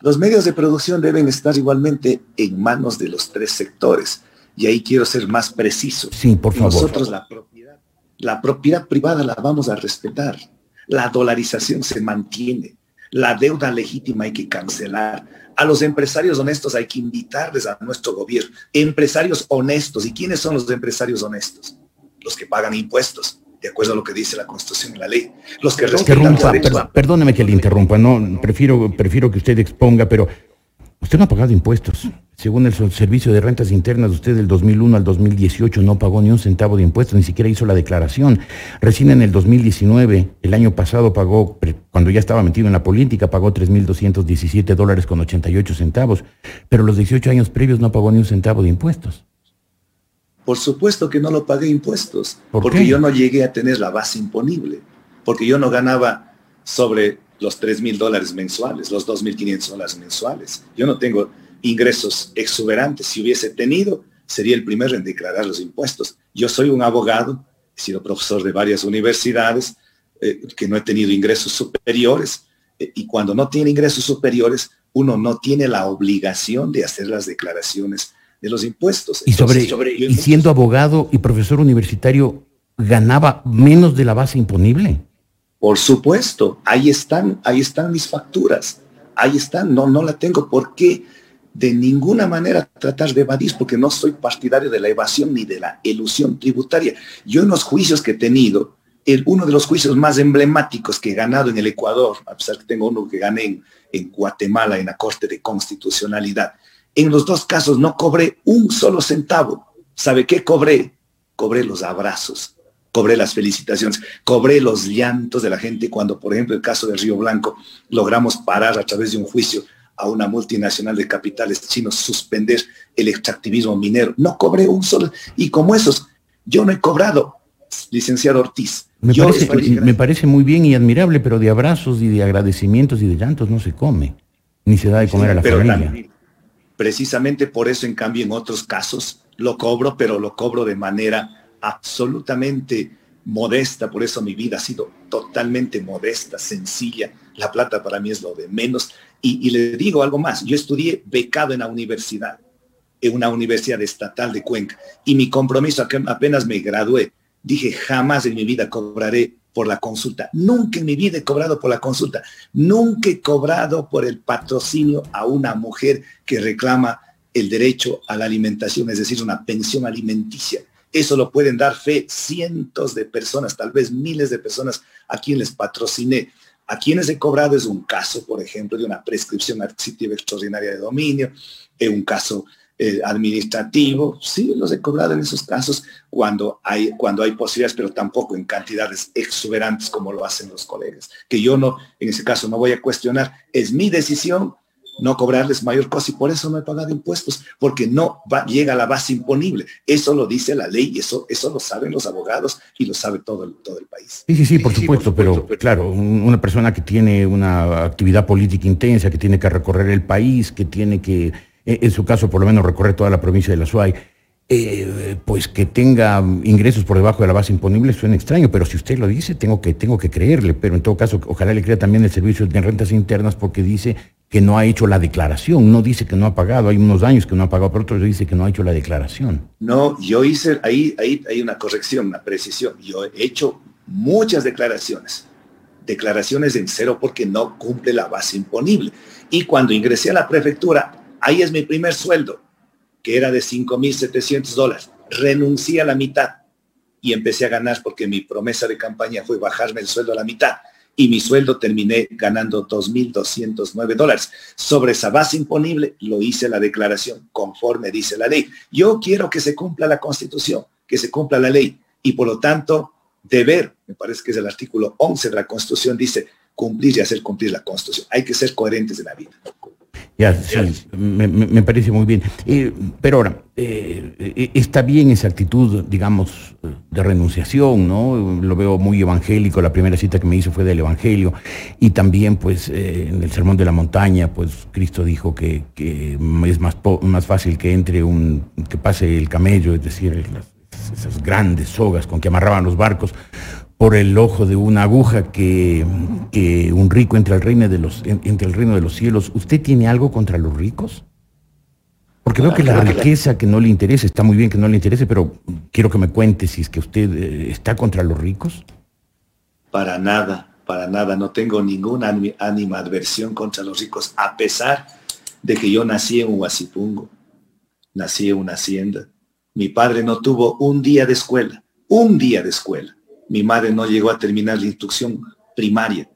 S12: Los medios de producción deben estar igualmente en manos de los tres sectores. Y ahí quiero ser más preciso.
S10: Sí, por favor.
S12: Nosotros la la propiedad privada la vamos a respetar. La dolarización se mantiene. La deuda legítima hay que cancelar. A los empresarios honestos hay que invitarles a nuestro gobierno. Empresarios honestos. ¿Y quiénes son los empresarios honestos? Los que pagan impuestos, de acuerdo a lo que dice la Constitución y la ley. Los que respetan
S10: Perdóneme que le interrumpa, no, prefiero, prefiero que usted exponga, pero usted no ha pagado impuestos. Según el Servicio de Rentas Internas, usted del 2001 al 2018 no pagó ni un centavo de impuestos, ni siquiera hizo la declaración. Recién en el 2019, el año pasado pagó, cuando ya estaba metido en la política, pagó 3.217 dólares con 88 centavos, pero los 18 años previos no pagó ni un centavo de impuestos.
S12: Por supuesto que no lo pagué impuestos, porque yo no llegué a tener la base imponible, porque yo no ganaba sobre los 3 mil dólares mensuales, los 2.500 dólares mensuales. Yo no tengo ingresos exuberantes. Si hubiese tenido, sería el primero en declarar los impuestos. Yo soy un abogado, he sido profesor de varias universidades, eh, que no he tenido ingresos superiores, eh, y cuando no tiene ingresos superiores, uno no tiene la obligación de hacer las declaraciones de los impuestos.
S10: y, sobre, y siendo abogado y profesor universitario, ¿ganaba menos de la base imponible?
S12: Por supuesto, ahí están, ahí están mis facturas, ahí están, no, no la tengo. ¿Por qué? De ninguna manera tratar de evadir, porque no soy partidario de la evasión ni de la ilusión tributaria. Yo en los juicios que he tenido, el, uno de los juicios más emblemáticos que he ganado en el Ecuador, a pesar que tengo uno que gané en, en Guatemala en la Corte de Constitucionalidad, en los dos casos no cobré un solo centavo. ¿Sabe qué cobré? Cobré los abrazos cobré las felicitaciones, cobré los llantos de la gente cuando, por ejemplo, el caso de Río Blanco, logramos parar a través de un juicio a una multinacional de capitales chinos, suspender el extractivismo minero. No cobré un solo, y como esos, yo no he cobrado, licenciado Ortiz.
S10: Me, parece, muy bien y admirable, pero de abrazos y de agradecimientos y de llantos no se come, ni se da de comer a la familia.
S12: precisamente por eso, en cambio, en otros casos lo cobro, pero lo cobro de manera absolutamente modesta, por eso mi vida ha sido totalmente modesta, sencilla. La plata para mí es lo de menos. Y, le digo algo más, yo estudié becado en la universidad, en una universidad estatal de Cuenca, y mi compromiso apenas me gradué, dije, jamás en mi vida cobraré por la consulta. Nunca en mi vida he cobrado por la consulta. Nunca he cobrado por el patrocinio a una mujer que reclama el derecho a la alimentación, es decir, una pensión alimenticia. Eso lo pueden dar fe cientos de personas, tal vez miles de personas a quienes patrociné. A quienes he cobrado es un caso, por ejemplo, de una prescripción adquisitiva extraordinaria de dominio, un caso eh, administrativo. Sí, los he cobrado en esos casos cuando hay, cuando hay posibilidades, pero tampoco en cantidades exuberantes como lo hacen los colegas. Que yo no, en ese caso no voy a cuestionar. Es mi decisión no cobrarles mayor cosa y por eso no he pagado impuestos, porque no va, llega a la base imponible. Eso lo dice la ley y eso, eso lo saben los abogados y lo sabe todo el, todo el país.
S10: Sí, sí, sí, por, supuesto, pero, claro, una persona que tiene una actividad política intensa, que tiene que recorrer el país, que tiene que, en su caso por lo menos recorrer toda la provincia de la SUAY, eh, pues que tenga ingresos por debajo de la base imponible suena extraño, pero si usted lo dice, tengo que, tengo que creerle, pero en todo caso, ojalá le crea también el servicio de rentas internas porque dice que no ha hecho la declaración, no dice que no ha pagado, hay unos años que no ha pagado, pero otros dice que no ha hecho la declaración.
S12: No, yo hice, ahí, ahí hay una corrección, una precisión, yo he hecho muchas declaraciones, declaraciones en cero porque no cumple la base imponible. Y cuando ingresé a la prefectura, ahí es mi primer sueldo, que era de 5.700 dólares. Renuncié a la mitad y empecé a ganar porque mi promesa de campaña fue bajarme el sueldo a la mitad y mi sueldo terminé ganando 2.209 dólares. Sobre esa base imponible lo hice la declaración conforme dice la ley. Yo quiero que se cumpla la constitución, que se cumpla la ley y por lo tanto deber, me parece que es el artículo 11 de la constitución, dice cumplir y hacer cumplir la constitución. Hay que ser coherentes en la vida.
S10: Ya, sí, me, parece muy bien. Eh, pero ahora, eh, eh, está bien esa actitud, digamos, de renunciación, ¿no? Lo veo muy evangélico, la primera cita que me hizo fue del Evangelio, y también, pues, en el Sermón de la Montaña, pues, Cristo dijo que, es más, más fácil que entre un, que pase el camello, es decir, esas grandes sogas con que amarraban los barcos, por el ojo de una aguja que, un rico entre el, reino de los, entre el reino de los cielos. ¿Usted tiene algo contra los ricos? Porque veo que la riqueza que no le interesa, está muy bien que no le interese, pero quiero que me cuente si es que usted eh, está contra los ricos.
S12: Para nada, para nada. No tengo ninguna animadversión contra los ricos, a pesar de que yo nací en Huasipungo, nací en una hacienda. Mi padre no tuvo un día de escuela, un día de escuela. Mi madre no llegó a terminar la instrucción primaria,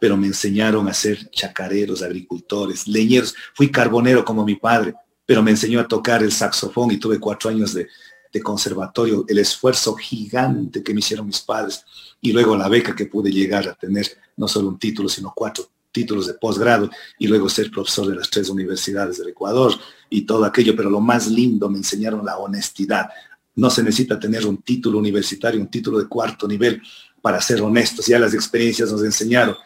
S12: pero me enseñaron a ser chacareros, agricultores, leñeros. Fui carbonero como mi padre, pero me enseñó a tocar el saxofón y tuve cuatro años de, conservatorio, el esfuerzo gigante que me hicieron mis padres y luego la beca que pude llegar a tener, no solo un título, sino cuatro títulos de posgrado y luego ser profesor de las tres universidades del Ecuador y todo aquello, pero lo más lindo me enseñaron la honestidad, no se necesita tener un título universitario, un título de cuarto nivel para ser honestos. Ya las experiencias nos enseñaron,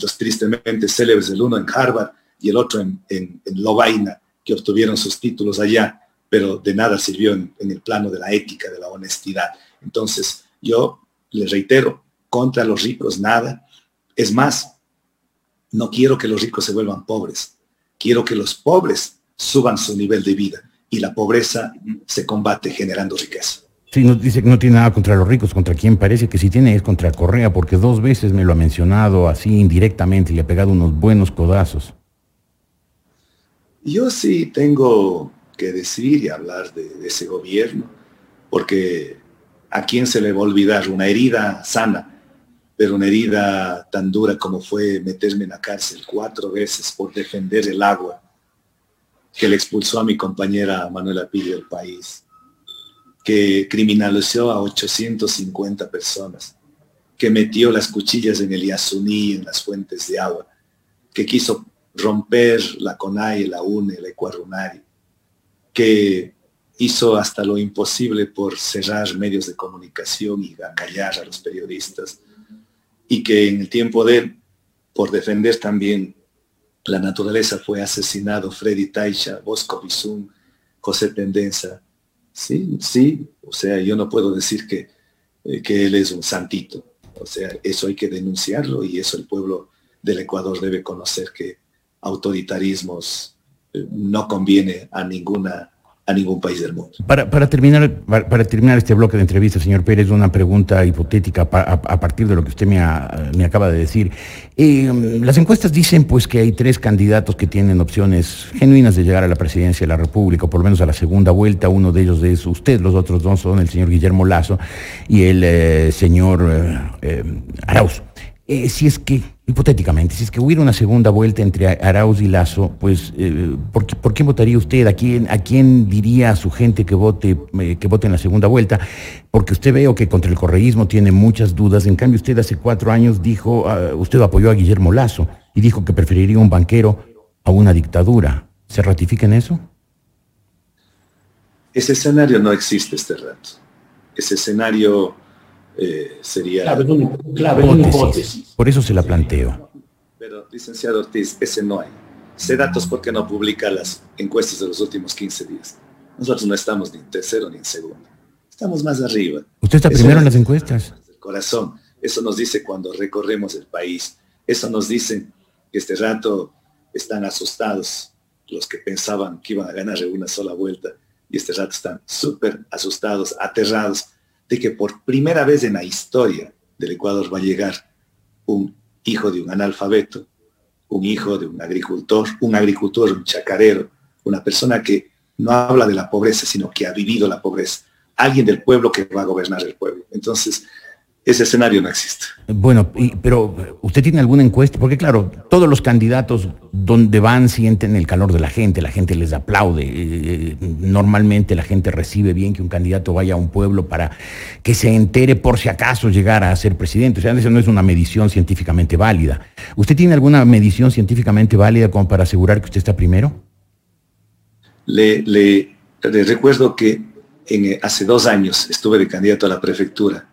S12: los tristemente célebres, el uno en Harvard y el otro en, en, Lovaina, que obtuvieron sus títulos allá, pero de nada sirvió en, en el plano de la ética, de la honestidad. Entonces, yo les reitero, contra los ricos nada. Es más, no quiero que los ricos se vuelvan pobres. Quiero que los pobres suban su nivel de vida y la pobreza se combate generando riqueza.
S10: Sí, nos dice que no tiene nada contra los ricos, contra quien parece que sí tiene es contra Correa, porque dos veces me lo ha mencionado así indirectamente y le ha pegado unos buenos codazos.
S12: Yo sí tengo que decir y hablar de, de ese gobierno, porque a quién se le va a olvidar una herida sana, pero una herida tan dura como fue meterme en la cárcel cuatro veces por defender el agua que le expulsó a mi compañera Manuela Pillo del país, que criminalizó a 850 personas, que metió las cuchillas en el Yasuní, en las fuentes de agua, que quiso romper la CONAI, la UNE, la Ecuarunari, que hizo hasta lo imposible por cerrar medios de comunicación y acallar a los periodistas, y que en el tiempo de él, por defender también la naturaleza fue asesinado Freddy Taicha, Bosco Bizum, José Tendenza. Sí, sí, o sea, yo no puedo decir que, eh, que él es un santito. O sea, eso hay que denunciarlo y eso el pueblo del Ecuador debe conocer que autoritarismos eh, no conviene a ninguna a ningún país del mundo.
S10: Para, terminar, para, terminar este bloque de entrevista, señor Pérez, una pregunta hipotética a, partir de lo que usted me, acaba de decir. Eh, las encuestas dicen pues que hay tres candidatos que tienen opciones genuinas de llegar a la presidencia de la República, o por lo menos a la segunda vuelta. Uno de ellos es usted, los otros dos son el señor Guillermo Lazo y el eh, señor eh, Arauz. Si es que hipotéticamente, si es que hubiera una segunda vuelta entre Arauz y Lazo, pues, eh, ¿por, qué, ¿por, votaría usted? ¿A quién, ¿A quién diría a su gente que vote, eh, que vote en la segunda vuelta? Porque usted veo que contra el correísmo tiene muchas dudas. En cambio, usted hace cuatro años dijo, uh, usted apoyó a Guillermo Lazo y dijo que preferiría un banquero a una dictadura. ¿Se ratifica en eso?
S12: Ese escenario no existe este rato. Ese escenario eh, sería...
S10: Claro, una hipótesis. Por eso se la planteo.
S12: Pero, licenciado Ortiz, ese no hay. Sé datos porque no publica las encuestas de los últimos 15 días. Nosotros no estamos ni en tercero ni en segundo. Estamos más arriba.
S10: ¿Usted está primero en las encuestas?
S12: El corazón. Eso nos dice cuando recorremos el país. Eso nos dice que este rato están asustados los que pensaban que iban a ganar en una sola vuelta. Y este rato están súper asustados, aterrados de que por primera vez en la historia del Ecuador va a llegar un hijo de un analfabeto, un hijo de un agricultor, un agricultor, un chacarero, una persona que no habla de la pobreza, sino que ha vivido la pobreza, alguien del pueblo que va a gobernar el pueblo. Entonces, ese escenario no existe.
S10: Bueno, pero ¿usted tiene alguna encuesta? Porque claro, todos los candidatos donde van sienten el calor de la gente, la gente les aplaude. Eh, normalmente la gente recibe bien que un candidato vaya a un pueblo para que se entere por si acaso llegara a ser presidente. O sea, eso no es una medición científicamente válida. ¿Usted tiene alguna medición científicamente válida como para asegurar que usted está primero?
S12: le, le recuerdo que eh, hace dos años estuve de candidato a la prefectura,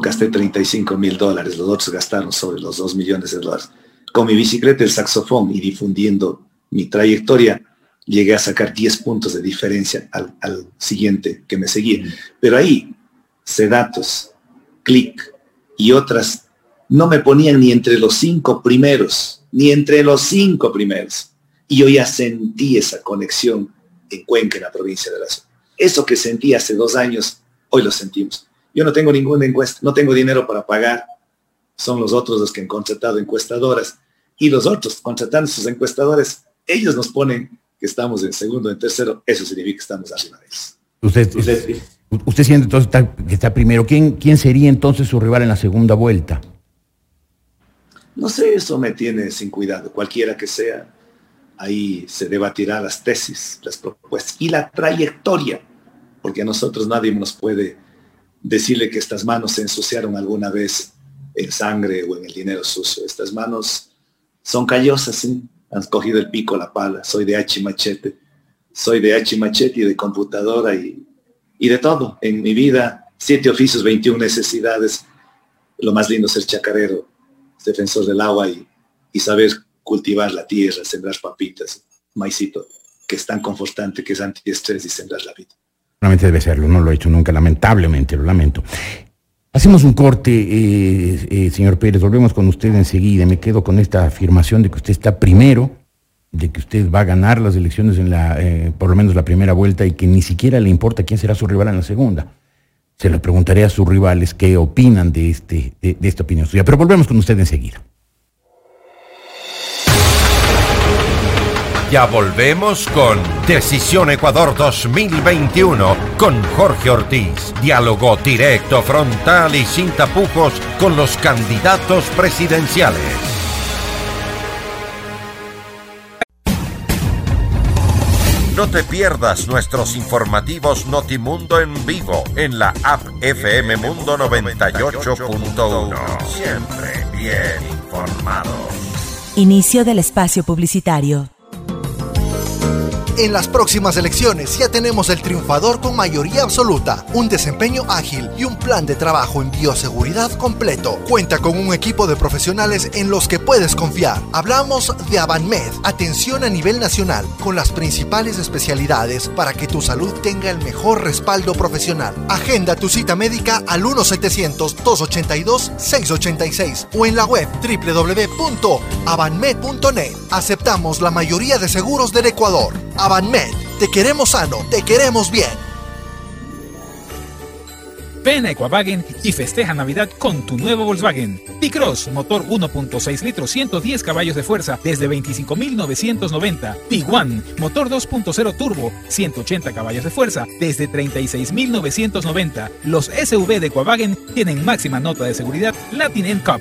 S12: gasté 35 mil dólares, los otros gastaron sobre los 2 millones de dólares. Con mi bicicleta, el saxofón y difundiendo mi trayectoria, llegué a sacar 10 puntos de diferencia al, siguiente que me seguía. Pero ahí, Sedatos, Click y otras no me ponían ni entre los cinco primeros, ni entre los cinco primeros. Y yo ya sentí esa conexión en Cuenca, en la provincia de la Zona. Eso que sentí hace dos años, hoy lo sentimos. Yo no tengo ninguna encuesta, no tengo dinero para pagar. Son los otros los que han contratado encuestadoras. Y los otros, contratando sus encuestadores, ellos nos ponen que estamos en segundo, en tercero. Eso significa que estamos arriba de ellos.
S10: Usted, usted, usted siente entonces que está primero. ¿Quién, ¿Quién sería entonces su rival en la segunda vuelta?
S12: No sé, eso me tiene sin cuidado. Cualquiera que sea, ahí se debatirá las tesis, las propuestas y la trayectoria porque a nosotros nadie nos puede decirle que estas manos se ensuciaron alguna vez en sangre o en el dinero sucio. Estas manos son callosas, ¿sí? han cogido el pico, la pala. Soy de H machete, soy de H machete y de computadora y y de todo. En mi vida, siete oficios, 21 necesidades. Lo más lindo es ser chacarero, defensor del agua y, y saber cultivar la tierra, sembrar papitas, maicito, que es tan confortante, que es antiestrés y sembrar la vida.
S10: Realmente debe serlo, no lo he hecho nunca, lamentablemente, lo lamento. Hacemos un corte, eh, eh, señor Pérez, volvemos con usted enseguida. Me quedo con esta afirmación de que usted está primero, de que usted va a ganar las elecciones en la, eh, por lo menos la primera vuelta, y que ni siquiera le importa quién será su rival en la segunda. Se lo preguntaré a sus rivales qué opinan de, este, de, de esta opinión suya. Pero volvemos con usted enseguida.
S9: Ya volvemos con Decisión Ecuador 2021 con Jorge Ortiz. Diálogo directo, frontal y sin tapujos con los candidatos presidenciales. No te pierdas nuestros informativos Notimundo en vivo en la app FM Mundo 98.1. Siempre bien informados.
S13: Inicio del espacio publicitario.
S2: En las próximas elecciones ya tenemos el triunfador con mayoría absoluta, un desempeño ágil y un plan de trabajo en bioseguridad completo. Cuenta con un equipo de profesionales en los que puedes confiar. Hablamos de Avanmed, atención a nivel nacional, con las principales especialidades para que tu salud tenga el mejor respaldo profesional. Agenda tu cita médica al 1-700-282-686 o en la web www.avanmed.net. Aceptamos la mayoría de seguros del Ecuador. Avanmed, te queremos sano, te queremos bien.
S5: Ven a Equavagen y festeja Navidad con tu nuevo Volkswagen. T-Cross, motor 1.6 litros, 110 caballos de fuerza, desde 25.990. Tiguan, motor 2.0 turbo, 180 caballos de fuerza, desde 36.990. Los SUV de Equavagen tienen máxima nota de seguridad Latin NCAP.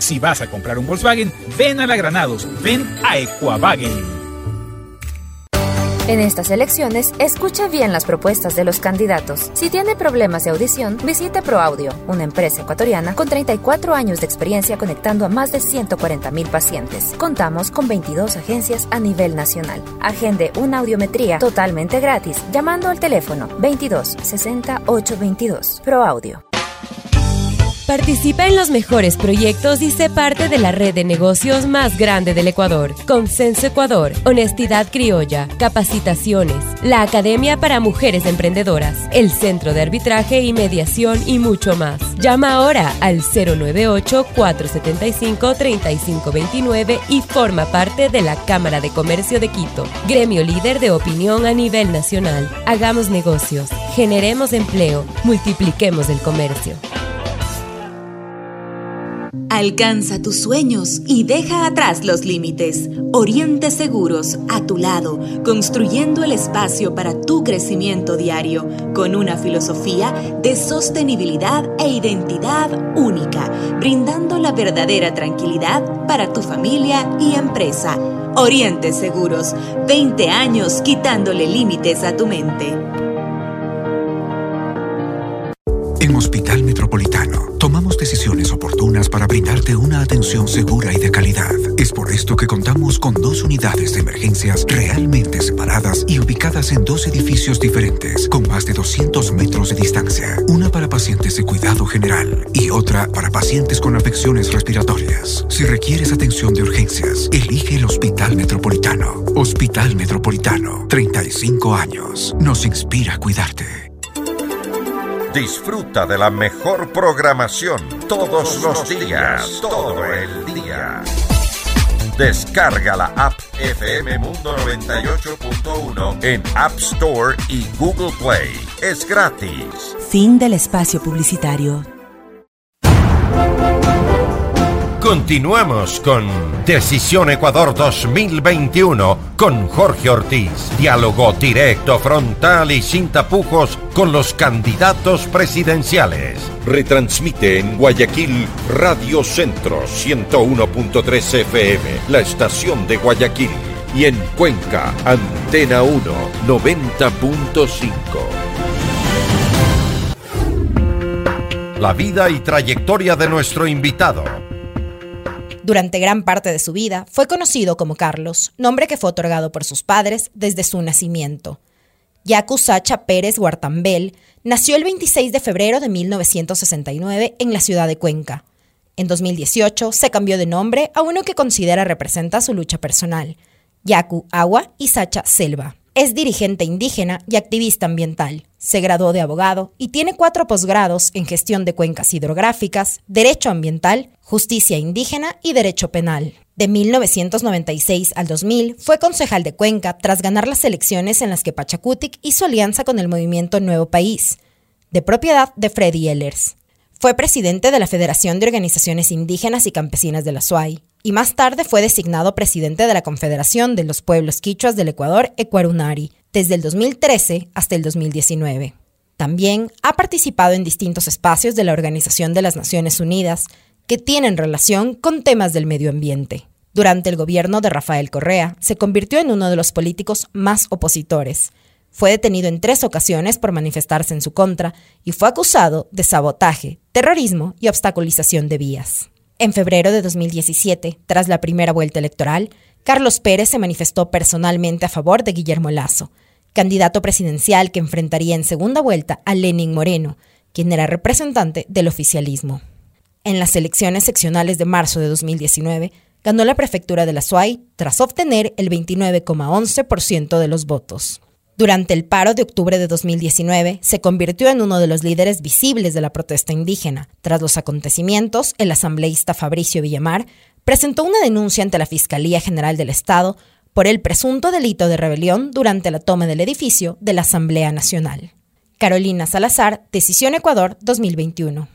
S5: Si vas a comprar un Volkswagen, ven a la Granados, ven a Equavagen.
S4: En estas elecciones, escucha bien las propuestas de los candidatos. Si tiene problemas de audición, visite ProAudio, una empresa ecuatoriana con 34 años de experiencia conectando a más de 140 mil pacientes. Contamos con 22 agencias a nivel nacional. Agende una audiometría totalmente gratis llamando al teléfono 22 60 822. ProAudio.
S7: Participa en los mejores proyectos y sé parte de la red de negocios más grande del Ecuador. Consenso Ecuador, Honestidad Criolla, Capacitaciones, la Academia para Mujeres Emprendedoras, el Centro de Arbitraje y Mediación y mucho más. Llama ahora al 098-475-3529 y forma parte de la Cámara de Comercio de Quito, gremio líder de opinión a nivel nacional. Hagamos negocios, generemos empleo, multipliquemos el comercio.
S3: Alcanza tus sueños y deja atrás los límites. Oriente Seguros, a tu lado, construyendo el espacio para tu crecimiento diario, con una filosofía de sostenibilidad e identidad única, brindando la verdadera tranquilidad para tu familia y empresa. Oriente Seguros, 20 años quitándole límites a tu mente.
S6: En Hospital Metropolitano tomamos decisiones oportunas para brindarte una atención segura y de calidad. Es por esto que contamos con dos unidades de emergencias realmente separadas y ubicadas en dos edificios diferentes, con más de 200 metros de distancia. Una para pacientes de cuidado general y otra para pacientes con afecciones respiratorias. Si requieres atención de urgencias, elige el Hospital Metropolitano. Hospital Metropolitano, 35 años. Nos inspira a cuidarte.
S9: Disfruta de la mejor programación todos los días, todo el día. Descarga la app FM Mundo 98.1 en App Store y Google Play. Es gratis.
S13: Fin del espacio publicitario.
S9: Continuamos con Decisión Ecuador 2021 con Jorge Ortiz. Diálogo directo, frontal y sin tapujos con los candidatos presidenciales. Retransmite en Guayaquil Radio Centro 101.3 FM, la estación de Guayaquil. Y en Cuenca, Antena 1 90.5. La vida y trayectoria de nuestro invitado.
S14: Durante gran parte de su vida fue conocido como Carlos, nombre que fue otorgado por sus padres desde su nacimiento. Yacu Sacha Pérez Guartambel nació el 26 de febrero de 1969 en la ciudad de Cuenca. En 2018 se cambió de nombre a uno que considera representa su lucha personal, Yacu Agua y Sacha Selva. Es dirigente indígena y activista ambiental. Se graduó de abogado y tiene cuatro posgrados en gestión de cuencas hidrográficas, derecho ambiental, justicia indígena y derecho penal. De 1996 al 2000 fue concejal de Cuenca tras ganar las elecciones en las que Pachacutic hizo alianza con el movimiento Nuevo País, de propiedad de Freddy Ehlers. Fue presidente de la Federación de Organizaciones Indígenas y Campesinas de la SUAY y más tarde fue designado presidente de la Confederación de los Pueblos Quichuas del Ecuador, Ecuarunari, desde el 2013 hasta el 2019. También ha participado en distintos espacios de la Organización de las Naciones Unidas que tienen relación con temas del medio ambiente. Durante el gobierno de Rafael Correa, se convirtió en uno de los políticos más opositores. Fue detenido en tres ocasiones por manifestarse en su contra y fue acusado de sabotaje, terrorismo y obstaculización de vías. En febrero de 2017, tras la primera vuelta electoral, Carlos Pérez se manifestó personalmente a favor de Guillermo Lazo, candidato presidencial que enfrentaría en segunda vuelta a Lenin Moreno, quien era representante del oficialismo. En las elecciones seccionales de marzo de 2019, ganó la prefectura de la SUAY tras obtener el 29,11% de los votos. Durante el paro de octubre de 2019, se convirtió en uno de los líderes visibles de la protesta indígena. Tras los acontecimientos, el asambleísta Fabricio Villamar presentó una denuncia ante la Fiscalía General del Estado por el presunto delito de rebelión durante la toma del edificio de la Asamblea Nacional. Carolina Salazar, Decisión Ecuador 2021.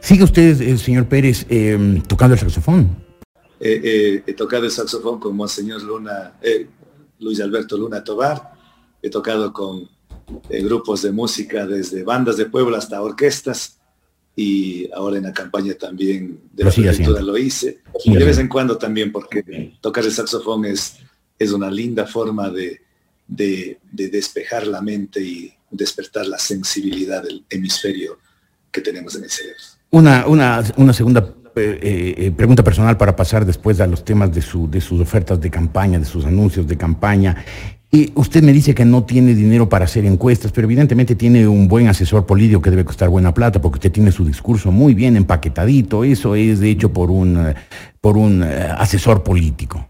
S10: ¿Sigue usted, el señor Pérez, em, tocando el saxofón?
S12: Eh, eh, he tocado el saxofón con Monseñor Luna, eh, Luis Alberto Luna Tobar, He tocado con eh, grupos de música desde bandas de pueblo hasta orquestas y ahora en la campaña también de la prefectura lo hice. Y de vez en cuando también porque tocar el saxofón es, es una linda forma de, de, despejar la mente y despertar la sensibilidad del hemisferio que tenemos en el cerebro.
S10: Una, una, una segunda eh, eh, pregunta personal para pasar después a los temas de, su, de sus ofertas de campaña, de sus anuncios de campaña. Y usted me dice que no tiene dinero para hacer encuestas, pero evidentemente tiene un buen asesor político que debe costar buena plata, porque usted tiene su discurso muy bien empaquetadito. Eso es de hecho por un, eh, por un eh, asesor político.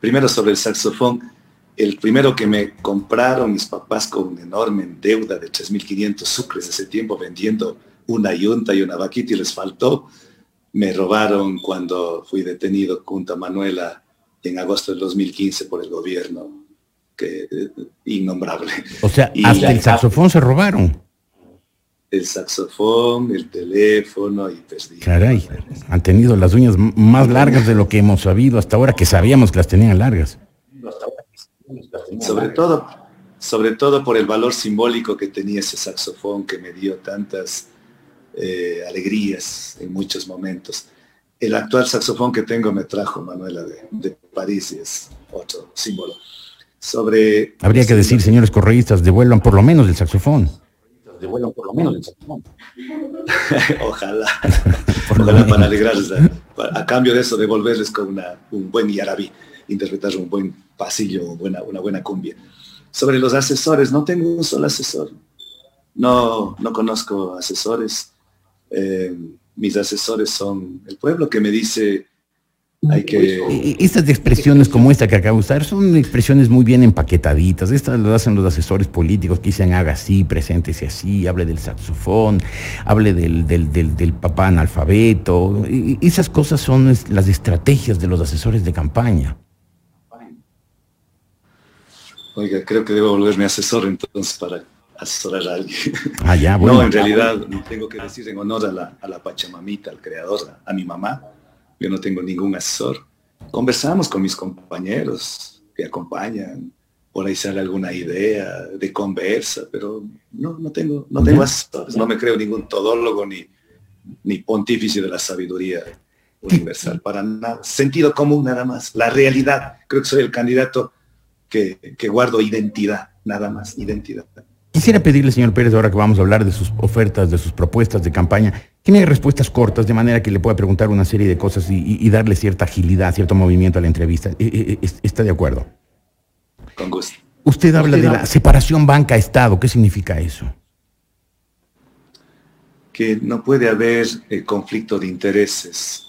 S12: Primero sobre el saxofón. El primero que me compraron mis papás con una enorme deuda de 3.500 sucres ese tiempo vendiendo una yunta y una vaquita y les faltó. Me robaron cuando fui detenido junto a Manuela en agosto del 2015 por el gobierno, que eh, innombrable.
S10: O sea, hasta el saxofón se robaron.
S12: El saxofón, el teléfono y perdí.
S10: Caray, han tenido las uñas más largas de lo que hemos sabido hasta ahora, que sabíamos que las tenían largas.
S12: Sobre todo, sobre todo por el valor simbólico que tenía ese saxofón que me dio tantas eh, alegrías en muchos momentos el actual saxofón que tengo me trajo Manuela de, París y es otro símbolo. Sobre
S10: Habría que decir, señores correístas, devuelvan por lo menos el saxofón.
S12: Devuelvan por lo menos el saxofón. Ojalá. Ojalá para alegrarles. A, cambio de eso, devolverles con un buen yarabí, interpretar un buen pasillo, buena, una buena cumbia. Sobre los asesores, no tengo un solo asesor. No, no conozco asesores. Eh, mis asesores son el pueblo que me dice hay que...
S10: Estas expresiones como esta que acabo de usar son expresiones muy bien empaquetaditas. Estas lo hacen los asesores políticos que dicen haga así, preséntese así, hable del saxofón, hable del, del, papá analfabeto. Y esas cosas son las estrategias de los asesores de campaña.
S12: Oiga, creo que debo volverme asesor entonces para asesorar a alguien.
S10: Ah, ya,
S12: bueno. No, en realidad tengo que decir en honor a la, a la Pachamamita, al creador, a mi mamá. Yo no tengo ningún asesor. Conversamos con mis compañeros que acompañan, por ahí sale alguna idea de conversa, pero no, no tengo, no tengo asesores, no me creo ningún todólogo ni, ni pontífice de la sabiduría universal, para nada. Sentido común nada más, la realidad. Creo que soy el candidato que, que guardo identidad, nada más, identidad.
S10: Quisiera pedirle, señor Pérez, ahora que vamos a hablar de sus ofertas, de sus propuestas de campaña, que me respuestas cortas, de manera que le pueda preguntar una serie de cosas y, darle cierta agilidad, cierto movimiento a la entrevista. ¿E, e, e, ¿Está de acuerdo?
S12: Con gusto.
S10: Usted habla de la separación banca-estado. ¿Qué significa eso?
S12: Que no puede haber eh, conflicto de intereses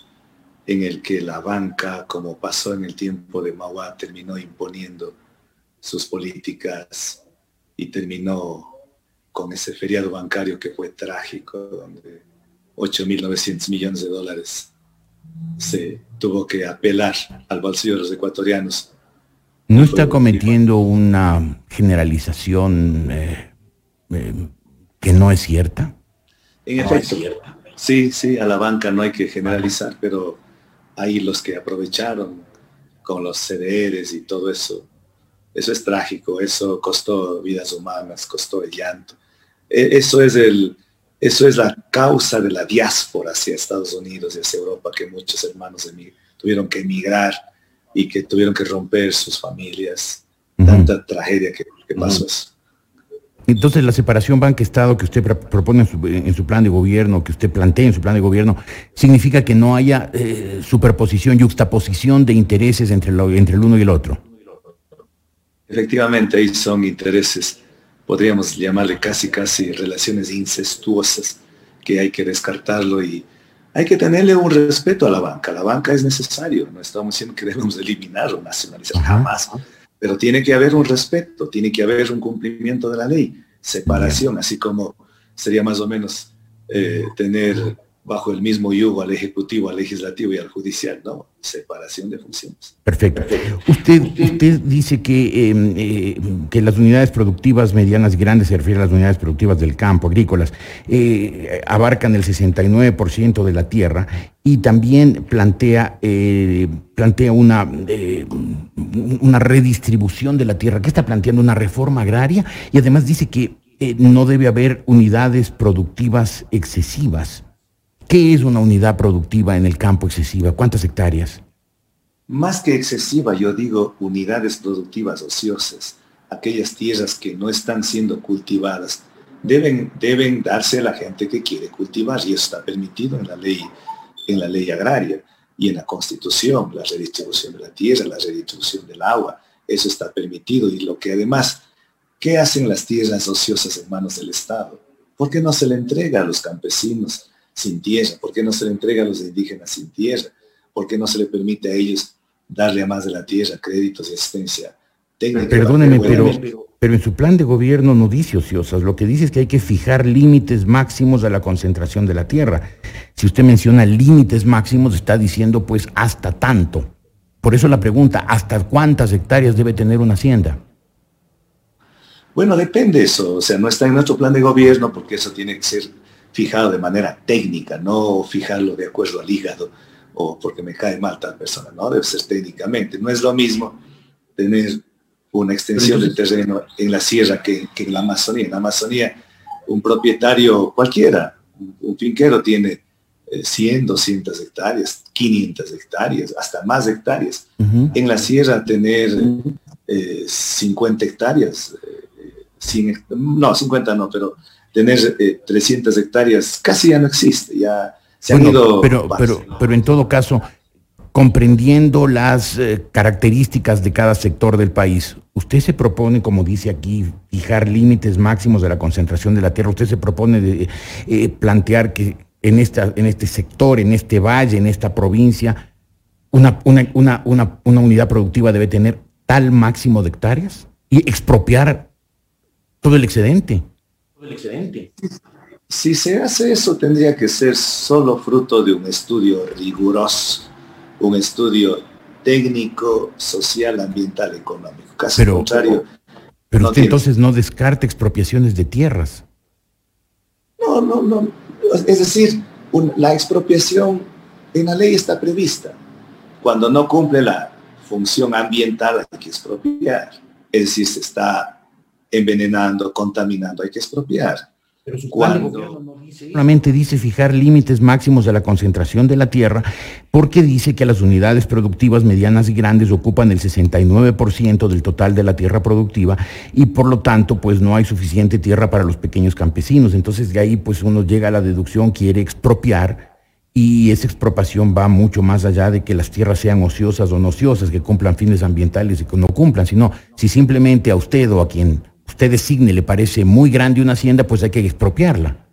S12: en el que la banca, como pasó en el tiempo de Mauá, terminó imponiendo sus políticas y terminó con ese feriado bancario que fue trágico, donde 8.900 millones de dólares se tuvo que apelar al bolsillo de los ecuatorianos.
S10: ¿No está cometiendo una generalización eh, eh, que no es cierta?
S12: En efecto, sí, sí, a la banca no hay que generalizar, pero hay los que aprovecharon con los CDRs y todo eso. Eso es trágico, eso costó vidas humanas, costó el llanto. E, eso es el, eso es la causa de la diáspora hacia Estados Unidos y hacia Europa, que muchos hermanos de mí tuvieron que emigrar y que tuvieron que romper sus familias. Tanta tragedia que, pasó eso.
S10: Entonces la separación banca-estado que usted propone en su, plan de gobierno, que usted plantea en su plan de gobierno, significa que no haya eh, superposición, yuxtaposición de intereses entre, lo, entre el uno y el otro.
S12: Efectivamente, ahí son intereses podríamos llamarle casi, casi relaciones incestuosas, que hay que descartarlo y hay que tenerle un respeto a la banca. La banca es necesario, no estamos diciendo que debemos eliminar o nacionalizar jamás, pero tiene que haber un respeto, tiene que haber un cumplimiento de la ley, separación, así como sería más o menos eh, tener bajo el mismo yugo al Ejecutivo, al Legislativo y al Judicial, ¿no? Separación de funciones.
S10: Perfecto. Usted, usted dice que, em, eh, que las unidades productivas medianas y grandes, se refiere a las unidades productivas del campo, agrícolas, eh, abarcan el 69% de la tierra y también plantea, eh, plantea una, una redistribución de la tierra. ¿Qué está planteando? Una reforma agraria y además dice que no debe haber unidades productivas excesivas. ¿Qué es una unidad productiva en el campo excesiva? ¿Cuántas hectáreas?
S12: Más que excesiva, yo digo unidades productivas ociosas, aquellas tierras que no están siendo cultivadas, deben, deben darse a la gente que quiere cultivar y eso está permitido en la ley, en la ley agraria y en la constitución, la redistribución de la tierra, la redistribución del agua, eso está permitido y lo que además, ¿qué hacen las tierras ociosas en manos del Estado? ¿Por qué no se le entrega a los campesinos? Sin tierra? ¿Por qué no se le entrega a los indígenas sin tierra? ¿Por qué no se le permite a ellos darle a más de la tierra créditos y asistencia técnica?
S10: Perdóneme, pero, pero en su plan de gobierno no dice ociosas, lo que dice es que hay que fijar límites máximos a la concentración de la tierra. Si usted menciona límites máximos, está diciendo pues hasta tanto. Por eso la pregunta, ¿hasta cuántas hectáreas debe tener una hacienda?
S12: Bueno, depende eso, o sea, no está en nuestro plan de gobierno porque eso tiene que ser fijado de manera técnica, no fijarlo de acuerdo al hígado o porque me cae mal tal persona, no, debe ser técnicamente. No es lo mismo tener una extensión del terreno en la sierra que, en la Amazonía. En la Amazonía, un propietario cualquiera, un, finquero tiene 100, eh, 200 hectáreas, 500 hectáreas, hasta más hectáreas. En la sierra tener 50 eh, hectáreas, eh, no, 50 no, pero tener 300 eh, hectáreas casi ya no existe, ya se han ido...
S10: Pero, pero, pero en todo caso, comprendiendo las eh, características de cada sector del país, usted se propone, como dice aquí, fijar límites máximos de la concentración de la tierra, usted se propone de, eh, plantear que en, esta, en este sector, en este valle, en esta provincia, una, una, una, una unidad productiva debe tener tal máximo de hectáreas y expropiar todo el excedente
S12: excedente. Si se hace eso, tendría que ser solo fruto de un estudio riguroso, un estudio técnico, social, ambiental, económico. Casi
S10: pero,
S12: contrario.
S10: Pero usted entonces no descarta expropiaciones de tierras.
S12: No, no, no. Es decir, la expropiación en la ley está prevista. Cuando no cumple la función ambiental hay que expropiar. Es decir, se está envenenando, contaminando, hay que expropiar.
S10: Pero su Cuando... no dice solamente dice fijar límites máximos de la concentración de la tierra, porque dice que las unidades productivas medianas y grandes ocupan el 69% del total de la tierra productiva y por lo tanto pues no hay suficiente tierra para los pequeños campesinos. Entonces de ahí pues uno llega a la deducción, quiere expropiar Y esa expropiación va mucho más allá de que las tierras sean ociosas o no ociosas, que cumplan fines ambientales y que no cumplan, sino si simplemente a usted o a quien usted designe le parece muy grande una hacienda, pues hay que expropiarla.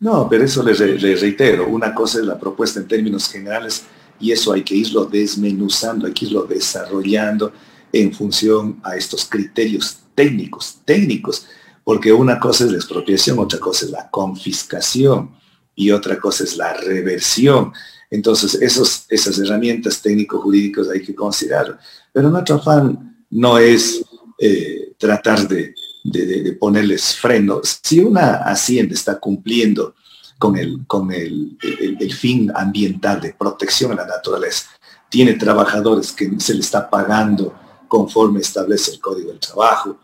S12: No, pero eso le, reitero, una cosa es la propuesta en términos generales y eso hay que irlo desmenuzando, hay que irlo desarrollando en función a estos criterios técnicos, técnicos, porque una cosa es la expropiación, otra cosa es la confiscación y otra cosa es la reversión. Entonces, esos, esas herramientas técnico-jurídicas hay que considerar. Pero nuestro afán no es eh, tratar de, ponerles frenos. Si una hacienda está cumpliendo con, el, con el, el, fin ambiental de protección a la naturaleza, tiene trabajadores que se le está pagando conforme establece el Código del Trabajo,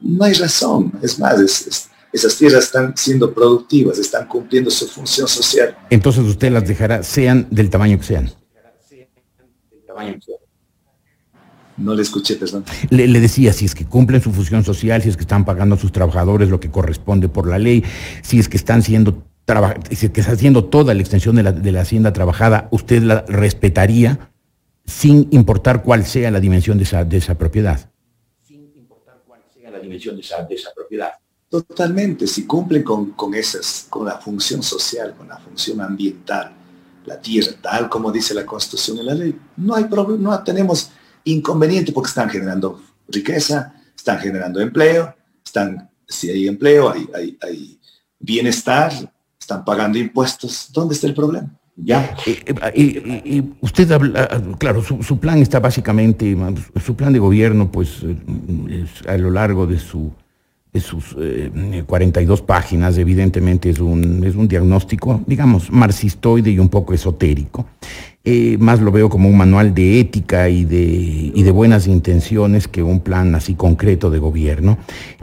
S12: no hay razón. Es más, es, esas tierras están siendo productivas, están cumpliendo su función social.
S10: Entonces usted las dejará, sean del tamaño que sean.
S12: No le escuché, perdón.
S10: Le, decía, si es que cumplen su función social, si es que están pagando a sus trabajadores lo que corresponde por la ley, si es que están siendo si es que está haciendo toda la extensión de la, de la hacienda trabajada, ¿usted la respetaría sin importar cuál sea la dimensión de esa, de esa propiedad? Sin importar
S12: cuál sea la dimensión de esa, de esa propiedad. Totalmente, si cumple con, con, esas, con la función social, con la función ambiental, la tierra, tal como dice la Constitución y la ley, no hay problema, no tenemos inconveniente porque están generando riqueza, están generando empleo, están, si hay empleo, hay, hay, bienestar, están pagando impuestos, ¿dónde está el problema?
S10: Ya. Y, usted habla, claro, su, plan está básicamente, su plan de gobierno, pues a lo largo de su de sus 42 eh, páginas, evidentemente es un, es un diagnóstico, digamos, marxistoide y un poco esotérico. Eh, más lo veo como un manual de ética y de, buenas intenciones que un plan así concreto de gobierno.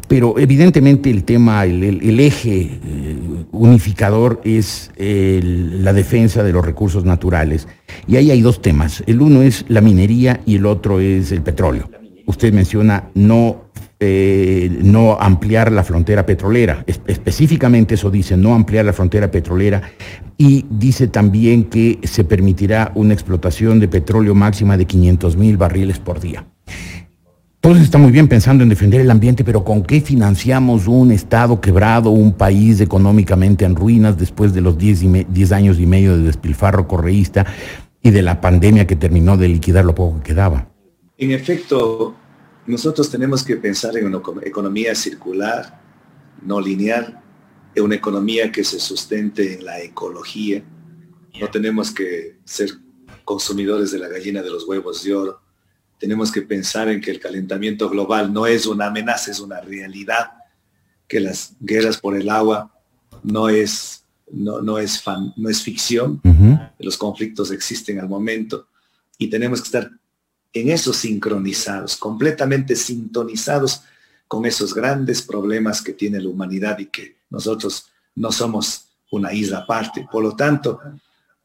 S10: Pero evidentemente el tema, el, eje eh, unificador es la defensa de los recursos naturales. Y ahí hay dos temas. El uno es la minería y el otro es el petróleo. Usted menciona no eh, no ampliar la frontera petrolera. específicamente eso dice, no ampliar la frontera petrolera. Y dice también que se permitirá una explotación de petróleo máxima de 500 mil barriles por día. Todos está muy bien pensando en defender el ambiente, pero ¿con qué financiamos un Estado quebrado, un país económicamente en ruinas después de los 10 años y medio de despilfarro correísta y de la pandemia que terminó de liquidar lo poco que quedaba?
S12: En efecto, nosotros tenemos que pensar en una economía circular, no lineal, en una economía que se sustente en la ecología. No tenemos que ser consumidores de la gallina de los huevos de oro. Tenemos que pensar en que el calentamiento global no es una amenaza, es una realidad, que las guerras por el agua no es, no, no es, no es ficción, los conflictos existen al momento y tenemos que estar en esos sincronizados, completamente sintonizados con esos grandes problemas que tiene la humanidad y que nosotros no somos una isla aparte. Por lo tanto,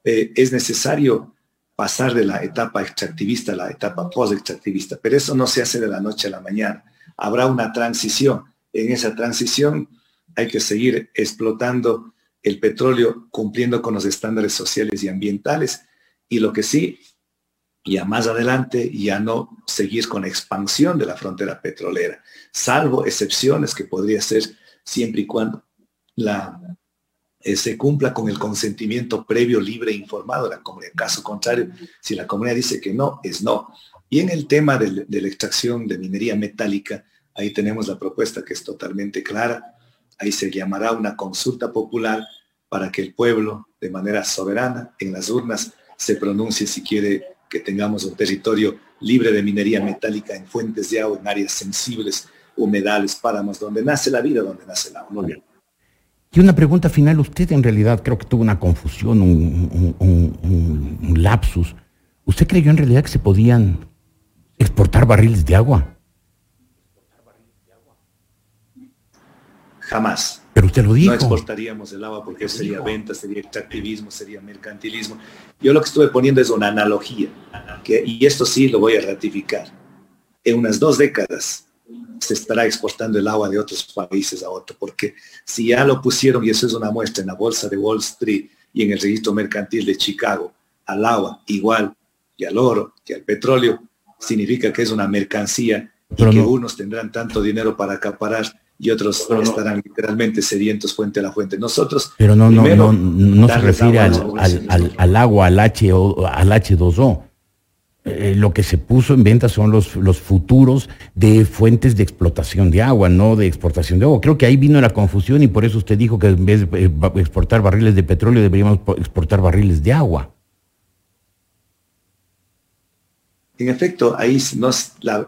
S12: eh, es necesario pasar de la etapa extractivista a la etapa post-extractivista, pero eso no se hace de la noche a la mañana. Habrá una transición. En esa transición hay que seguir explotando el petróleo cumpliendo con los estándares sociales y ambientales. Y lo que sí y a más adelante ya no seguir con expansión de la frontera petrolera, salvo excepciones que podría ser siempre y cuando eh, se cumpla con el consentimiento previo, libre e informado de la comunidad. Caso contrario, si la comunidad dice que no, es no. Y en el tema de la extracción de minería metálica, ahí tenemos la propuesta que es totalmente clara. Ahí se llamará una consulta popular para que el pueblo, de manera soberana, en las urnas, se pronuncie si quiere que tengamos un territorio libre de minería metálica en fuentes de agua, en áreas sensibles, humedales, páramos, donde nace la vida, donde nace el agua.
S10: Y una pregunta final, usted en realidad creo que tuvo una confusión, un, lapsus. ¿Usted creyó en realidad que se podían exportar barriles de agua?
S12: Jamás.
S10: Pero usted lo dijo.
S12: No exportaríamos el agua porque sería venta, sería extractivismo, sería mercantilismo. Yo lo que estuve poniendo es una analogía, que, y esto sí lo voy a ratificar. En unas dos décadas se estará exportando el agua de otros países a otro, porque si ya lo pusieron, y eso es una muestra en la bolsa de Wall Street, y en el registro mercantil de Chicago al agua igual y al oro y al petróleo, significa que es una mercancía y que unos tendrán tanto dinero para acaparar y otros estarán literalmente sedientos fuente a la fuente. Nosotros.
S10: Pero no, no, no, no se refiere al, al, al, agua, al, H, al H2O. Eh, lo que se puso en venta son los, los futuros de fuentes de explotación de agua, no de exportación de agua. Creo que ahí vino la confusión y por eso usted dijo que en vez de eh, exportar barriles de petróleo deberíamos exportar barriles de agua.
S12: En efecto, ahí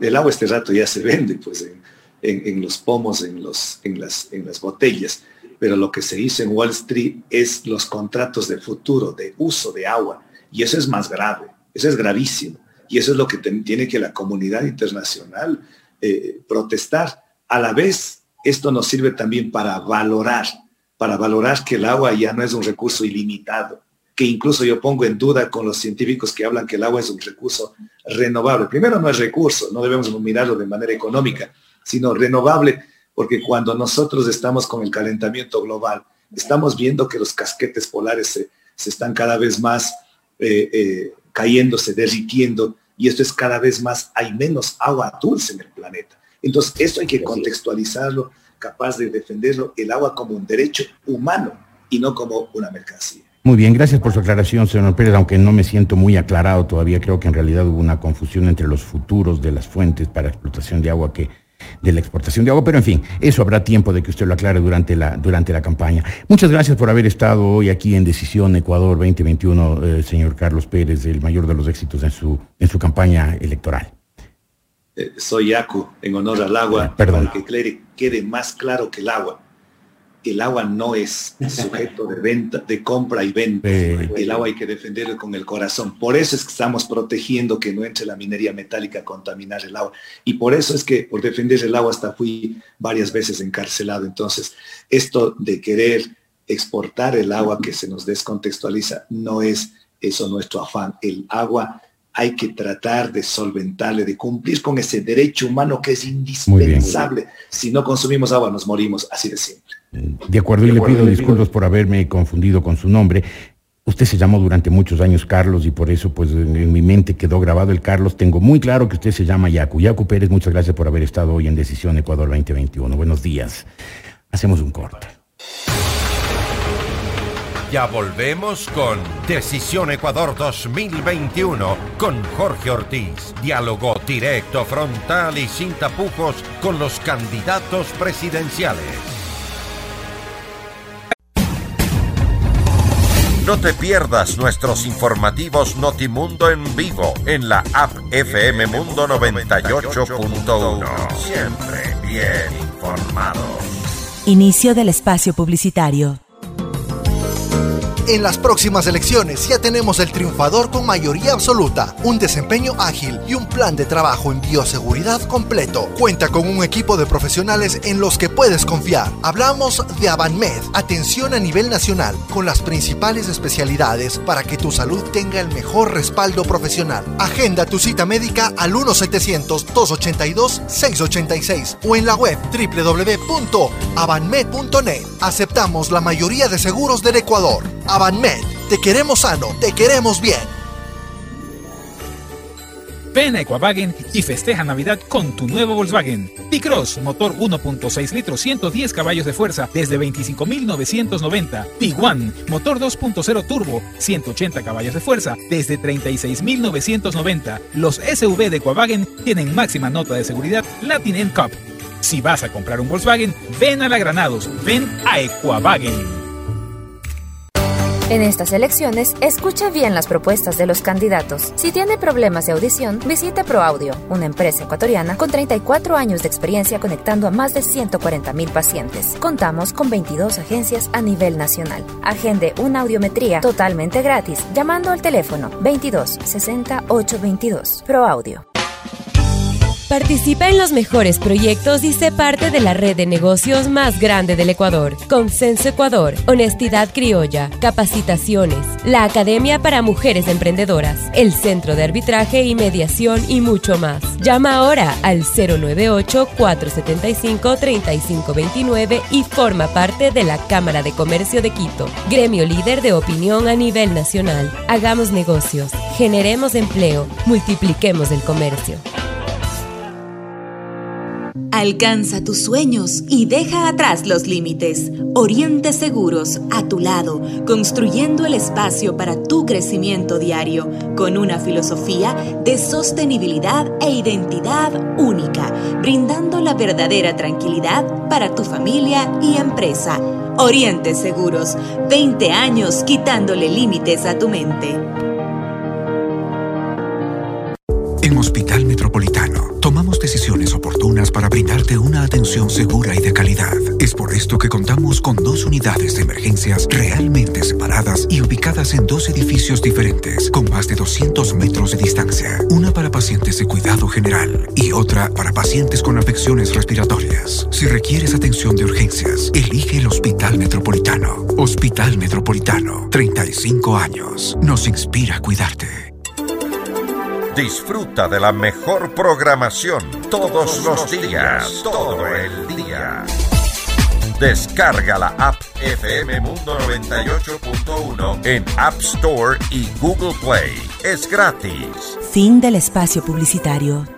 S12: el agua este rato ya se vende, pues en, los pomos, en, los, en, las, en las botellas. Pero lo que se hizo en Wall Street es los contratos de futuro, de uso de agua. Y eso es más grave, eso es gravísimo. Y eso es lo que tiene que la comunidad internacional eh, protestar. A la vez, esto nos sirve también para valorar, para valorar que el agua ya no es un recurso ilimitado, que incluso yo pongo en duda con los científicos que hablan que el agua es un recurso renovable. Primero, no es recurso, no debemos mirarlo de manera económica, sino renovable, porque cuando nosotros estamos con el calentamiento global, estamos viendo que los casquetes polares se, están cada vez más eh, eh, cayéndose, derritiendo, y esto es cada vez más, hay menos agua dulce en el planeta. Entonces, esto hay que contextualizarlo, capaz de defenderlo, el agua como un derecho humano y no como una mercancía.
S10: Muy bien, gracias por su aclaración, señor Pérez, aunque no me siento muy aclarado todavía, creo que en realidad hubo una confusión entre los futuros de las fuentes para explotación de agua que de la exportación de agua, pero en fin, eso habrá tiempo de que usted lo aclare durante la, durante la campaña. Muchas gracias por haber estado hoy aquí en Decisión Ecuador 2021, eh, señor Carlos Pérez, el mayor de los éxitos en su, en su campaña electoral.
S12: Eh, soy Yacu, en honor al agua,
S10: Perdón.
S12: para que quede más claro que el agua el agua no es sujeto de venta, de compra y venta. El agua hay que defenderlo con el corazón. Por eso es que estamos protegiendo que no entre la minería metálica a contaminar el agua. Y por eso es que por defender el agua hasta fui varias veces encarcelado. Entonces, esto de querer exportar el agua que se nos descontextualiza no es eso nuestro afán. El agua hay que tratar de solventarle, de cumplir con ese derecho humano que es indispensable. Si no consumimos agua, nos morimos, así de simple.
S10: De acuerdo, y le pido disculpas por haberme confundido con su nombre. Usted se llamó durante muchos años Carlos y por eso pues en, mi mente quedó grabado el Carlos. Tengo muy claro que usted se llama Yacu. Yacu Pérez, muchas gracias por haber estado hoy en Decisión Ecuador 2021. Buenos días. Hacemos un corte.
S9: Ya volvemos con Decisión Ecuador 2021 con Jorge Ortiz. Diálogo directo, frontal y sin tapujos con los candidatos presidenciales. No te pierdas nuestros informativos Notimundo en vivo en la app FM Mundo 98.1. Siempre bien informado.
S13: Inicio del espacio publicitario.
S2: En las próximas elecciones ya tenemos el triunfador con mayoría absoluta, un desempeño ágil y un plan de trabajo en bioseguridad completo. Cuenta con un equipo de profesionales en los que puedes confiar. Hablamos de Avanmed, atención a nivel nacional, con las principales especialidades para que tu salud tenga el mejor respaldo profesional. Agenda tu cita médica al 1-700-282-686 o en la web www.avanmed.net. Aceptamos la mayoría de seguros del Ecuador. Te queremos sano, te queremos bien.
S5: Ven a Equavagen y festeja Navidad con tu nuevo Volkswagen. T-Cross, motor 1.6 litros, 110 caballos de fuerza, desde 25.990. Tiguan, motor 2.0 turbo, 180 caballos de fuerza, desde 36.990. Los SUV de Equavagen tienen máxima nota de seguridad Latin NCAP. Si vas a comprar un Volkswagen, ven a la Granados, ven a Equavagen.
S4: En estas elecciones, escucha bien las propuestas de los candidatos. Si tiene problemas de audición, visite ProAudio, una empresa ecuatoriana con 34 años de experiencia conectando a más de 140 mil pacientes. Contamos con 22 agencias a nivel nacional. Agende una audiometría totalmente gratis llamando al teléfono 22 60 822. ProAudio.
S7: Participa en los mejores proyectos y sé parte de la red de negocios más grande del Ecuador. Consenso Ecuador, Honestidad Criolla, Capacitaciones, la Academia para Mujeres Emprendedoras, el Centro de Arbitraje y Mediación y mucho más. Llama ahora al 098-475-3529 y forma parte de la Cámara de Comercio de Quito, gremio líder de opinión a nivel nacional. Hagamos negocios, generemos empleo, multipliquemos el comercio.
S3: Alcanza tus sueños y deja atrás los límites. Oriente Seguros, a tu lado, construyendo el espacio para tu crecimiento diario, con una filosofía de sostenibilidad e identidad única, brindando la verdadera tranquilidad para tu familia y empresa. Oriente Seguros, 20 años quitándole límites a tu mente.
S6: En Hospital Metropolitano tomamos decisiones oportunas para brindarte una atención segura y de calidad. Es por esto que contamos con dos unidades de emergencias realmente separadas y ubicadas en dos edificios diferentes, con más de 200 metros de distancia. Una para pacientes de cuidado general y otra para pacientes con afecciones respiratorias. Si requieres atención de urgencias, elige el Hospital Metropolitano. Hospital Metropolitano, 35 años. Nos inspira a cuidarte.
S9: Disfruta de la mejor programación todos los días, todo el día. Descarga la app FM Mundo 98.1 en App Store y Google Play. Es gratis.
S13: Fin del espacio publicitario.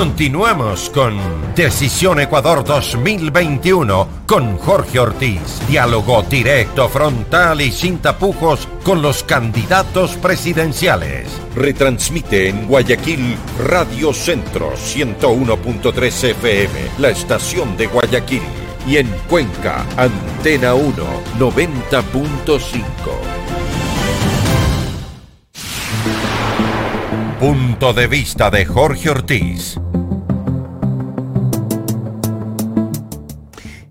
S9: Continuamos con Decisión Ecuador 2021 con Jorge Ortiz. Diálogo directo, frontal y sin tapujos con los candidatos presidenciales. Retransmite en Guayaquil Radio Centro 101.3 FM, la estación de Guayaquil. Y en Cuenca, Antena 1 90.5. Punto de vista de Jorge Ortiz.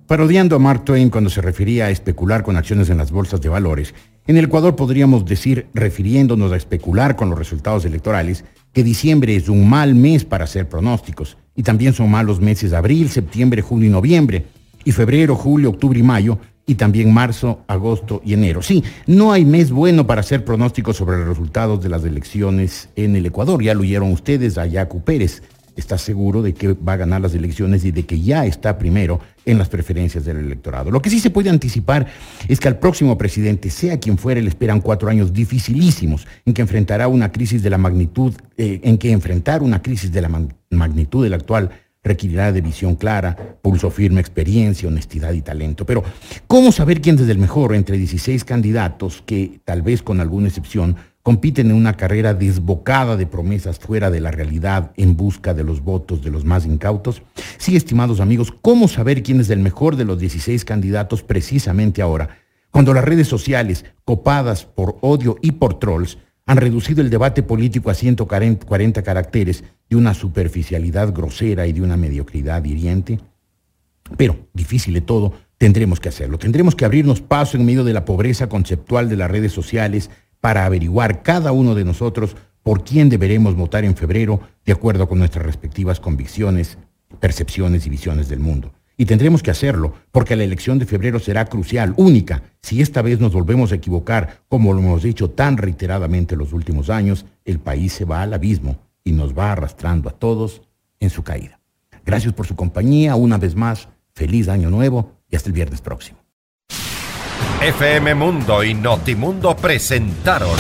S10: Parodiando a Mark Twain cuando se refería a especular con acciones en las bolsas de valores, en el Ecuador podríamos decir, refiriéndonos a especular con los resultados electorales, que diciembre es un mal mes para hacer pronósticos, y también son malos meses abril, septiembre, junio y noviembre, y febrero, julio, octubre y mayo, y también marzo, agosto y enero. Sí, no hay mes bueno para hacer pronósticos sobre los resultados de las elecciones en el Ecuador. Ya lo oyeron ustedes a Yacu Pérez. Está seguro de que va a ganar las elecciones y de que ya está primero en las preferencias del electorado. Lo que sí se puede anticipar es que al próximo presidente, sea quien fuere, le esperan cuatro años dificilísimos en que enfrentará una crisis de la magnitud, eh, en que enfrentar una crisis de la magnitud del actual requerirá de visión clara, pulso firme, experiencia, honestidad y talento. Pero, ¿cómo saber quién es el mejor entre 16 candidatos que, tal vez con alguna excepción, compiten en una carrera desbocada de promesas fuera de la realidad en busca de los votos de los más incautos? Sí, estimados amigos, ¿cómo saber quién es el mejor de los 16 candidatos precisamente ahora, cuando las redes sociales, copadas por odio y por trolls, han reducido el debate político a 140 caracteres de una superficialidad grosera y de una mediocridad hiriente. Pero, difícil de todo, tendremos que hacerlo. Tendremos que abrirnos paso en medio de la pobreza conceptual de las redes sociales para averiguar cada uno de nosotros por quién deberemos votar en febrero de acuerdo con nuestras respectivas convicciones, percepciones y visiones del mundo. Y tendremos que hacerlo, porque la elección de febrero será crucial, única. Si esta vez nos volvemos a equivocar, como lo hemos dicho tan reiteradamente en los últimos años, el país se va al abismo y nos va arrastrando a todos en su caída. Gracias por su compañía, una vez más, feliz año nuevo y hasta el viernes próximo.
S9: FM Mundo y Notimundo presentaron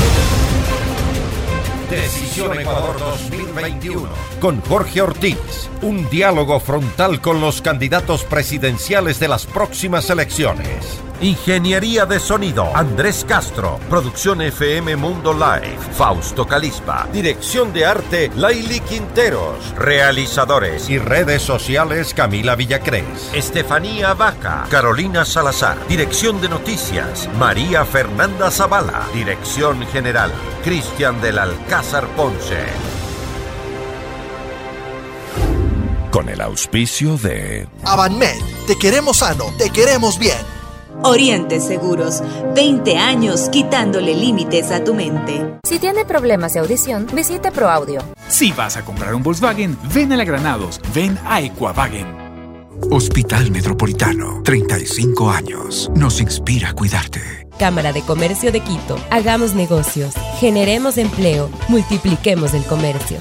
S9: Decisión Ecuador 2021 con Jorge Ortiz. Un diálogo frontal con los candidatos presidenciales de las próximas elecciones. Ingeniería de sonido, Andrés Castro. Producción FM Mundo Live, Fausto Calispa. Dirección de arte, Laili Quinteros. Realizadores y redes sociales, Camila Villacrés. Estefanía Vaca, Carolina Salazar. Dirección de noticias, María Fernanda Zavala. Dirección general, Cristian del Alcázar Ponce.
S1: Con el auspicio de
S2: Avanmed, te queremos sano, te queremos bien.
S3: Oriente Seguros, 20 años quitándole límites a tu mente.
S4: Si tiene problemas de audición, visite ProAudio.
S5: Si vas a comprar un Volkswagen, ven a la Granados, ven a Equavagen.
S6: Hospital Metropolitano, 35 años. Nos inspira a cuidarte.
S7: Cámara de Comercio de Quito. Hagamos negocios, generemos empleo, multipliquemos el comercio.